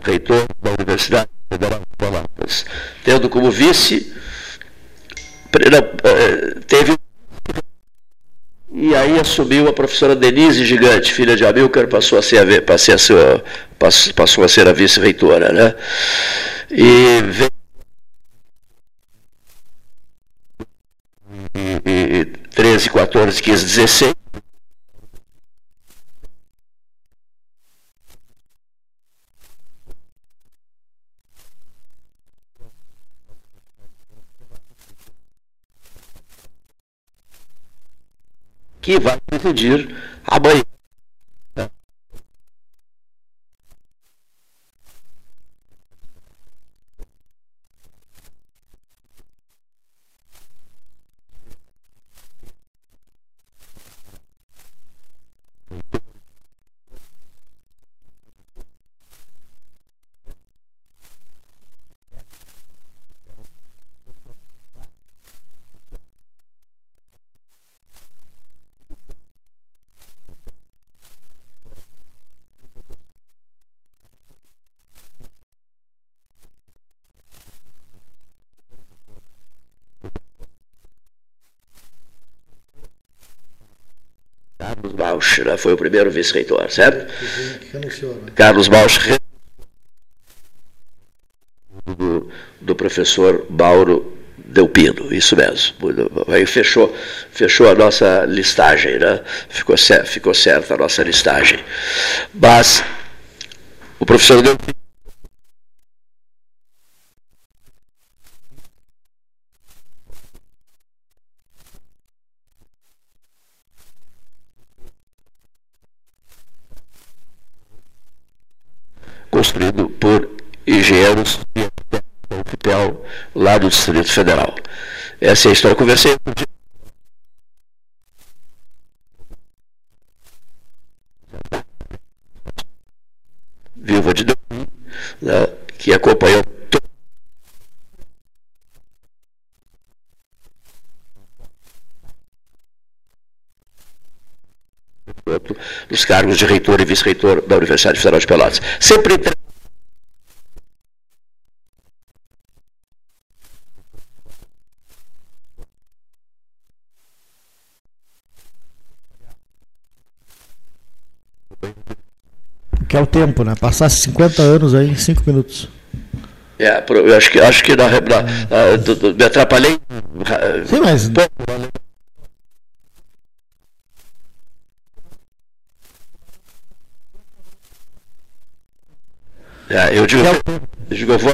Reitor da Universidade Federal de Pelotas, tendo como vice, eh, teve e aí assumiu a professora Denise Gigante, filha de Amilcar, passou a ser a, passou a ser, passou a, ser a vice-reitora. Né? E veio e, e 13, 14, 15, 16. Que vai decidir amanhã. Carlos Bausch, né? foi o primeiro vice-reitor, certo? Carlos Bausch, do, do professor Mauro Delpino, isso mesmo. Aí fechou, fechou a nossa listagem, né? Ficou, ficou certa a nossa listagem. Mas o professor Delpino construído por engenheiros de UFPEL lá do Distrito Federal. Essa é a história. Eu conversei com viúva de Deus, né, que acompanhou dos cargos de reitor e vice-reitor da Universidade Federal de Pelotas. Sempre Que é o tempo, né? Passar 50 anos aí em 5 minutos. É, eu acho que, acho que na, na, na, me atrapalhei. Sim, mas. É, eu digo, eu digo, eu vou.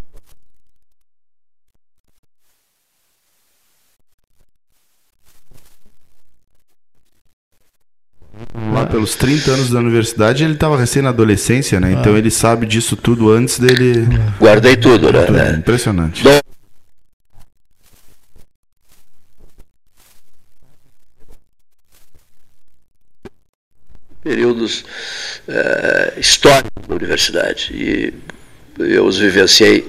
Lá pelos 30 anos da universidade, ele estava recém na adolescência, né? Então Ah. ele sabe disso tudo antes dele. Guardei tudo, né? Impressionante. períodos eh, históricos da universidade e eu os vivenciei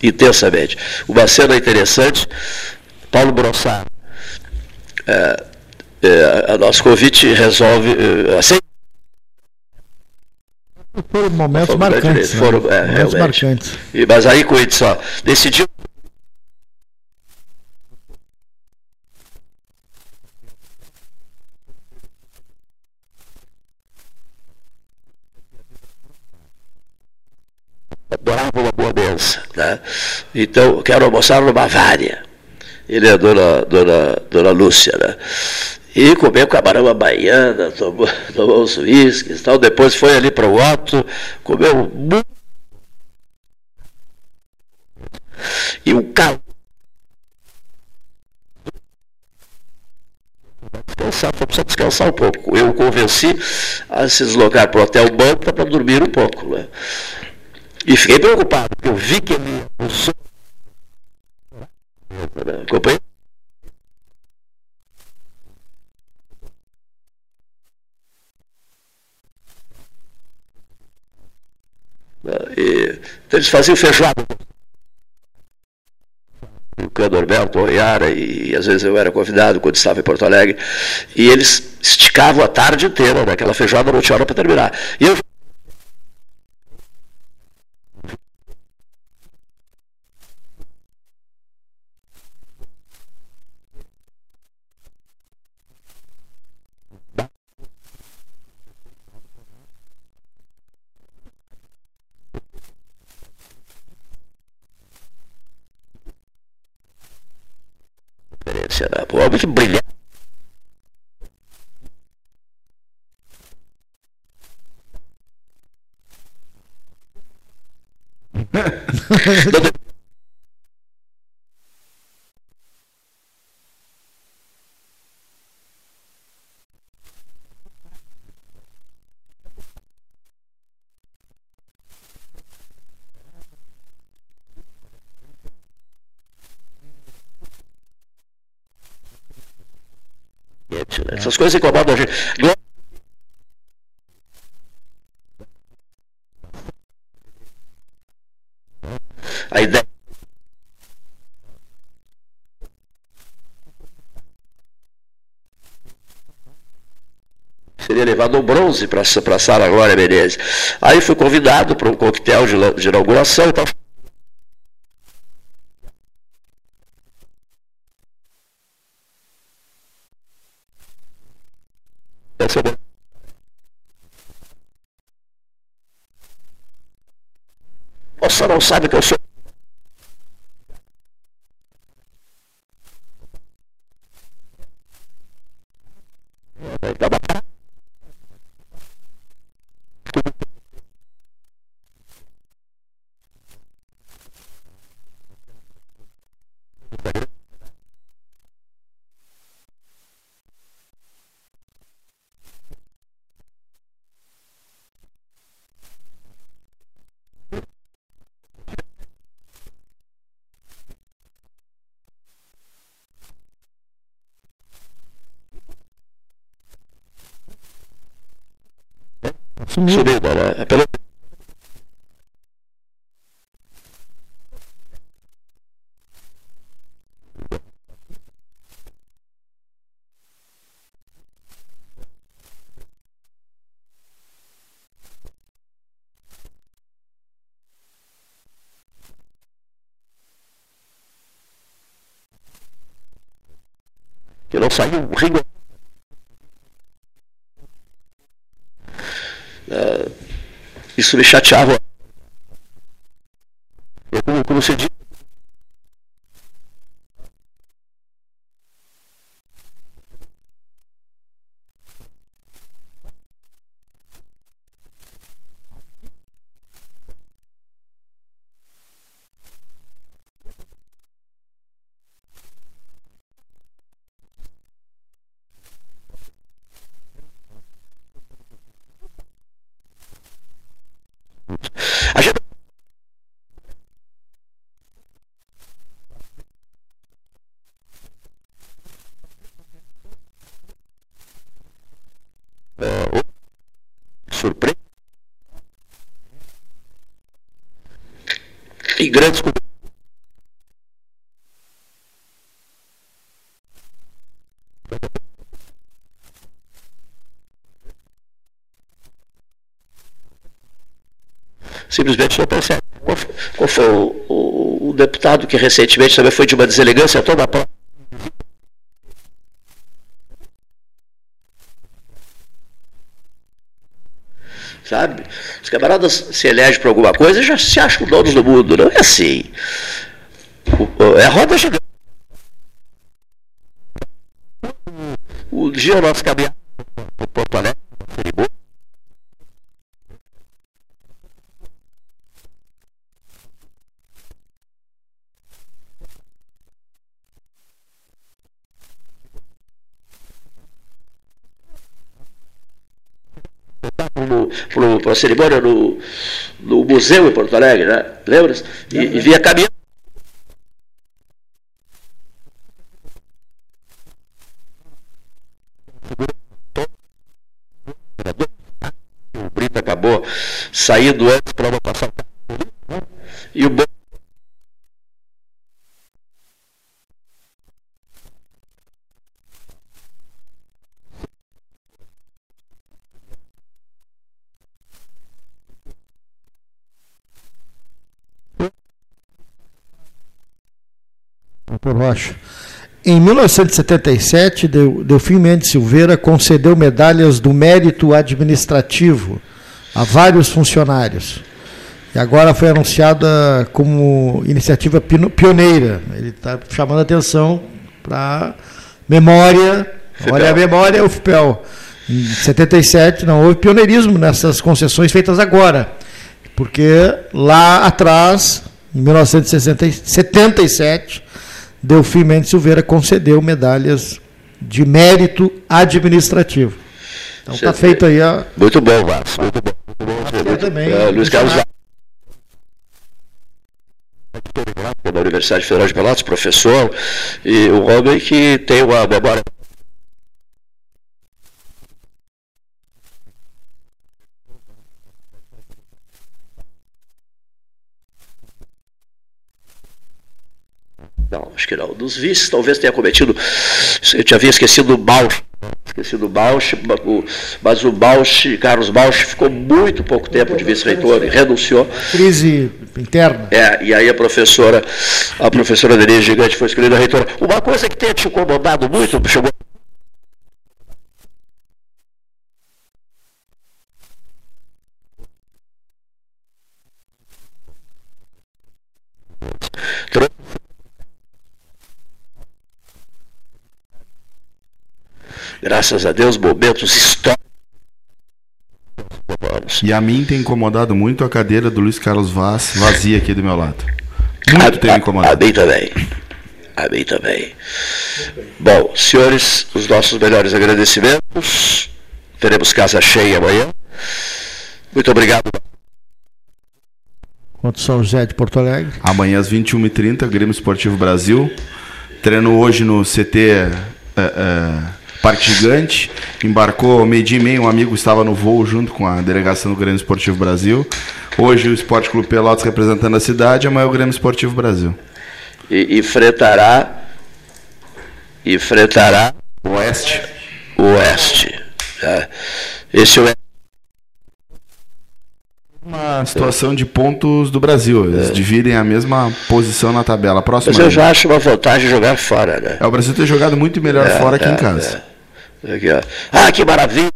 intensamente. Uma cena interessante, Paulo Brossard, eh, eh, a nosso convite resolve eh, aceita Foram momentos Foram marcantes. né? foram, é, momentos marcantes. E- Mas aí, com ele só, decidiu. Adorava uma boa benção. Né? Então, quero almoçar no Bavária. Ele é a dona, dona, dona Lúcia. Né? E comeu camarão à baiana, tomou, tomou os uísques e tal. Depois foi ali para o Otto, comeu muito. E o carro. Descansar, só precisa descansar um pouco. Eu o convenci a se deslocar para o Hotel Manta para dormir um pouco. Né? E fiquei preocupado, porque eu vi que ele usou. Acompanhou? E, então eles faziam feijoada. O Cadorberto, o Iara, e às vezes eu era convidado quando estava em Porto Alegre, e eles esticavam a tarde inteira, né? aquela feijoada não tinha hora para terminar. E eu um homem que brilhava. Essas coisas incomodam a gente. A ideia. Um bronze para a Sala Glória Menezes. Aí fui convidado para um coquetel de, de inauguração e. Você não sabe que eu sou. Sumiu. Sumiu, né? É pelo... que não saiu rigor. Isso me chateava. Eu, como, como você diz, A gente... Uh, surpresa e grandes simplesmente não percebe. Qual foi, qual foi o, o, o, deputado que recentemente também foi de uma deselegância toda a Sabe? Os camaradas se elegem para alguma coisa e já se acham donos do mundo. Não é assim. O, é roda gigante. O dia nós caminhamos no para a cerimônia no, no museu em Porto Alegre, né? Lembra? E, e via caminhando. O Brito acabou saindo antes para não passar. E o Doutor Rocha. Em 1977, Delfim Mendes Silveira concedeu medalhas do mérito administrativo a vários funcionários. E agora foi anunciada como iniciativa pioneira. Ele está chamando a atenção para memória, olha a memória, o. Em 77 não houve pioneirismo nessas concessões feitas agora, porque lá atrás, em 1977, Delfim Mendes Silveira concedeu medalhas de mérito administrativo. Então está feito aí a. Muito bom, Vasco. Muito bom. Muito bom. Eu também. É, Luiz Carlos da Universidade Federal de Pelotas, professor, e um homem que tem uma memória Não, acho que não. Dos vices, talvez tenha cometido. Eu tinha havia esquecido o Bausch. Esquecido o Bausch, mas o Bausch, Carlos Bausch, ficou muito pouco tempo de vice-reitor e renunciou. Crise interna. É, e aí a professora, a professora Denise Gigante foi escolhida reitora. Uma coisa que tenha te incomodado muito, chegou graças a Deus, momentos históricos. E a mim tem incomodado muito a cadeira do Luiz Carlos Vaz vazia aqui do meu lado. Muito tem me incomodado. A mim também. A mim também. Bom, senhores, os nossos melhores agradecimentos. Teremos casa cheia amanhã. Muito obrigado. Contra São José de Porto Alegre. Amanhã às 21h30, Grêmio Esportivo Brasil. Treino hoje no CT. Uh, uh, Parque Gigante, embarcou meio-dia e meio, um amigo estava no voo junto com a delegação do Grêmio Esportivo Brasil. Hoje o Esporte Clube Pelotas representando a cidade, amanhã o Grêmio Esportivo Brasil. E enfrentará enfrentará o Oeste. O Oeste. É. Esse é uma situação de pontos do Brasil. Eles é. dividem a mesma posição na tabela. Próxima Mas eu já acho uma vantagem jogar fora, né? É, o Brasil ter jogado muito melhor é, fora que em é, casa. Aqui, ó. Ah, que maravilha!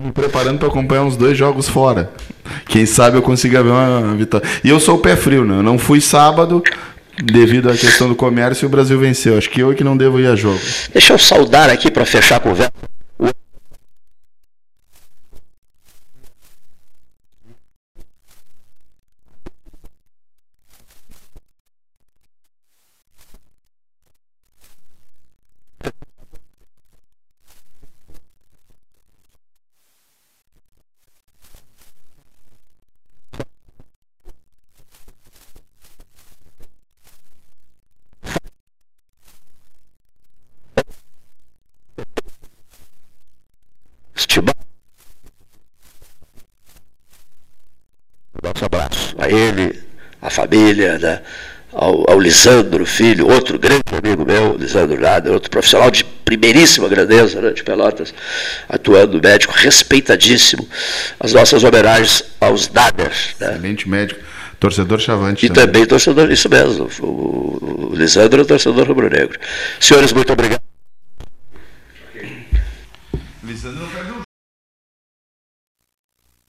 me preparando para acompanhar uns dois jogos fora. Quem sabe eu consiga ver uma vitória. E eu sou o pé frio, né? Eu não fui sábado devido à questão do comércio e o Brasil venceu. Acho que eu é que não devo ir a jogo. Deixa eu saudar aqui para fechar a conversa família, né? Ao, ao, Lisandro Filho, outro grande amigo meu, Lisandro Nader, outro profissional de primeiríssima grandeza né, de Pelotas, atuando médico, respeitadíssimo. As nossas homenagens aos Naders. Né? Excelente médico, torcedor chavante. E também, também torcedor, isso mesmo. O, Lisandro é torcedor rubro-negro. Senhores, muito obrigado. Lisandro perde um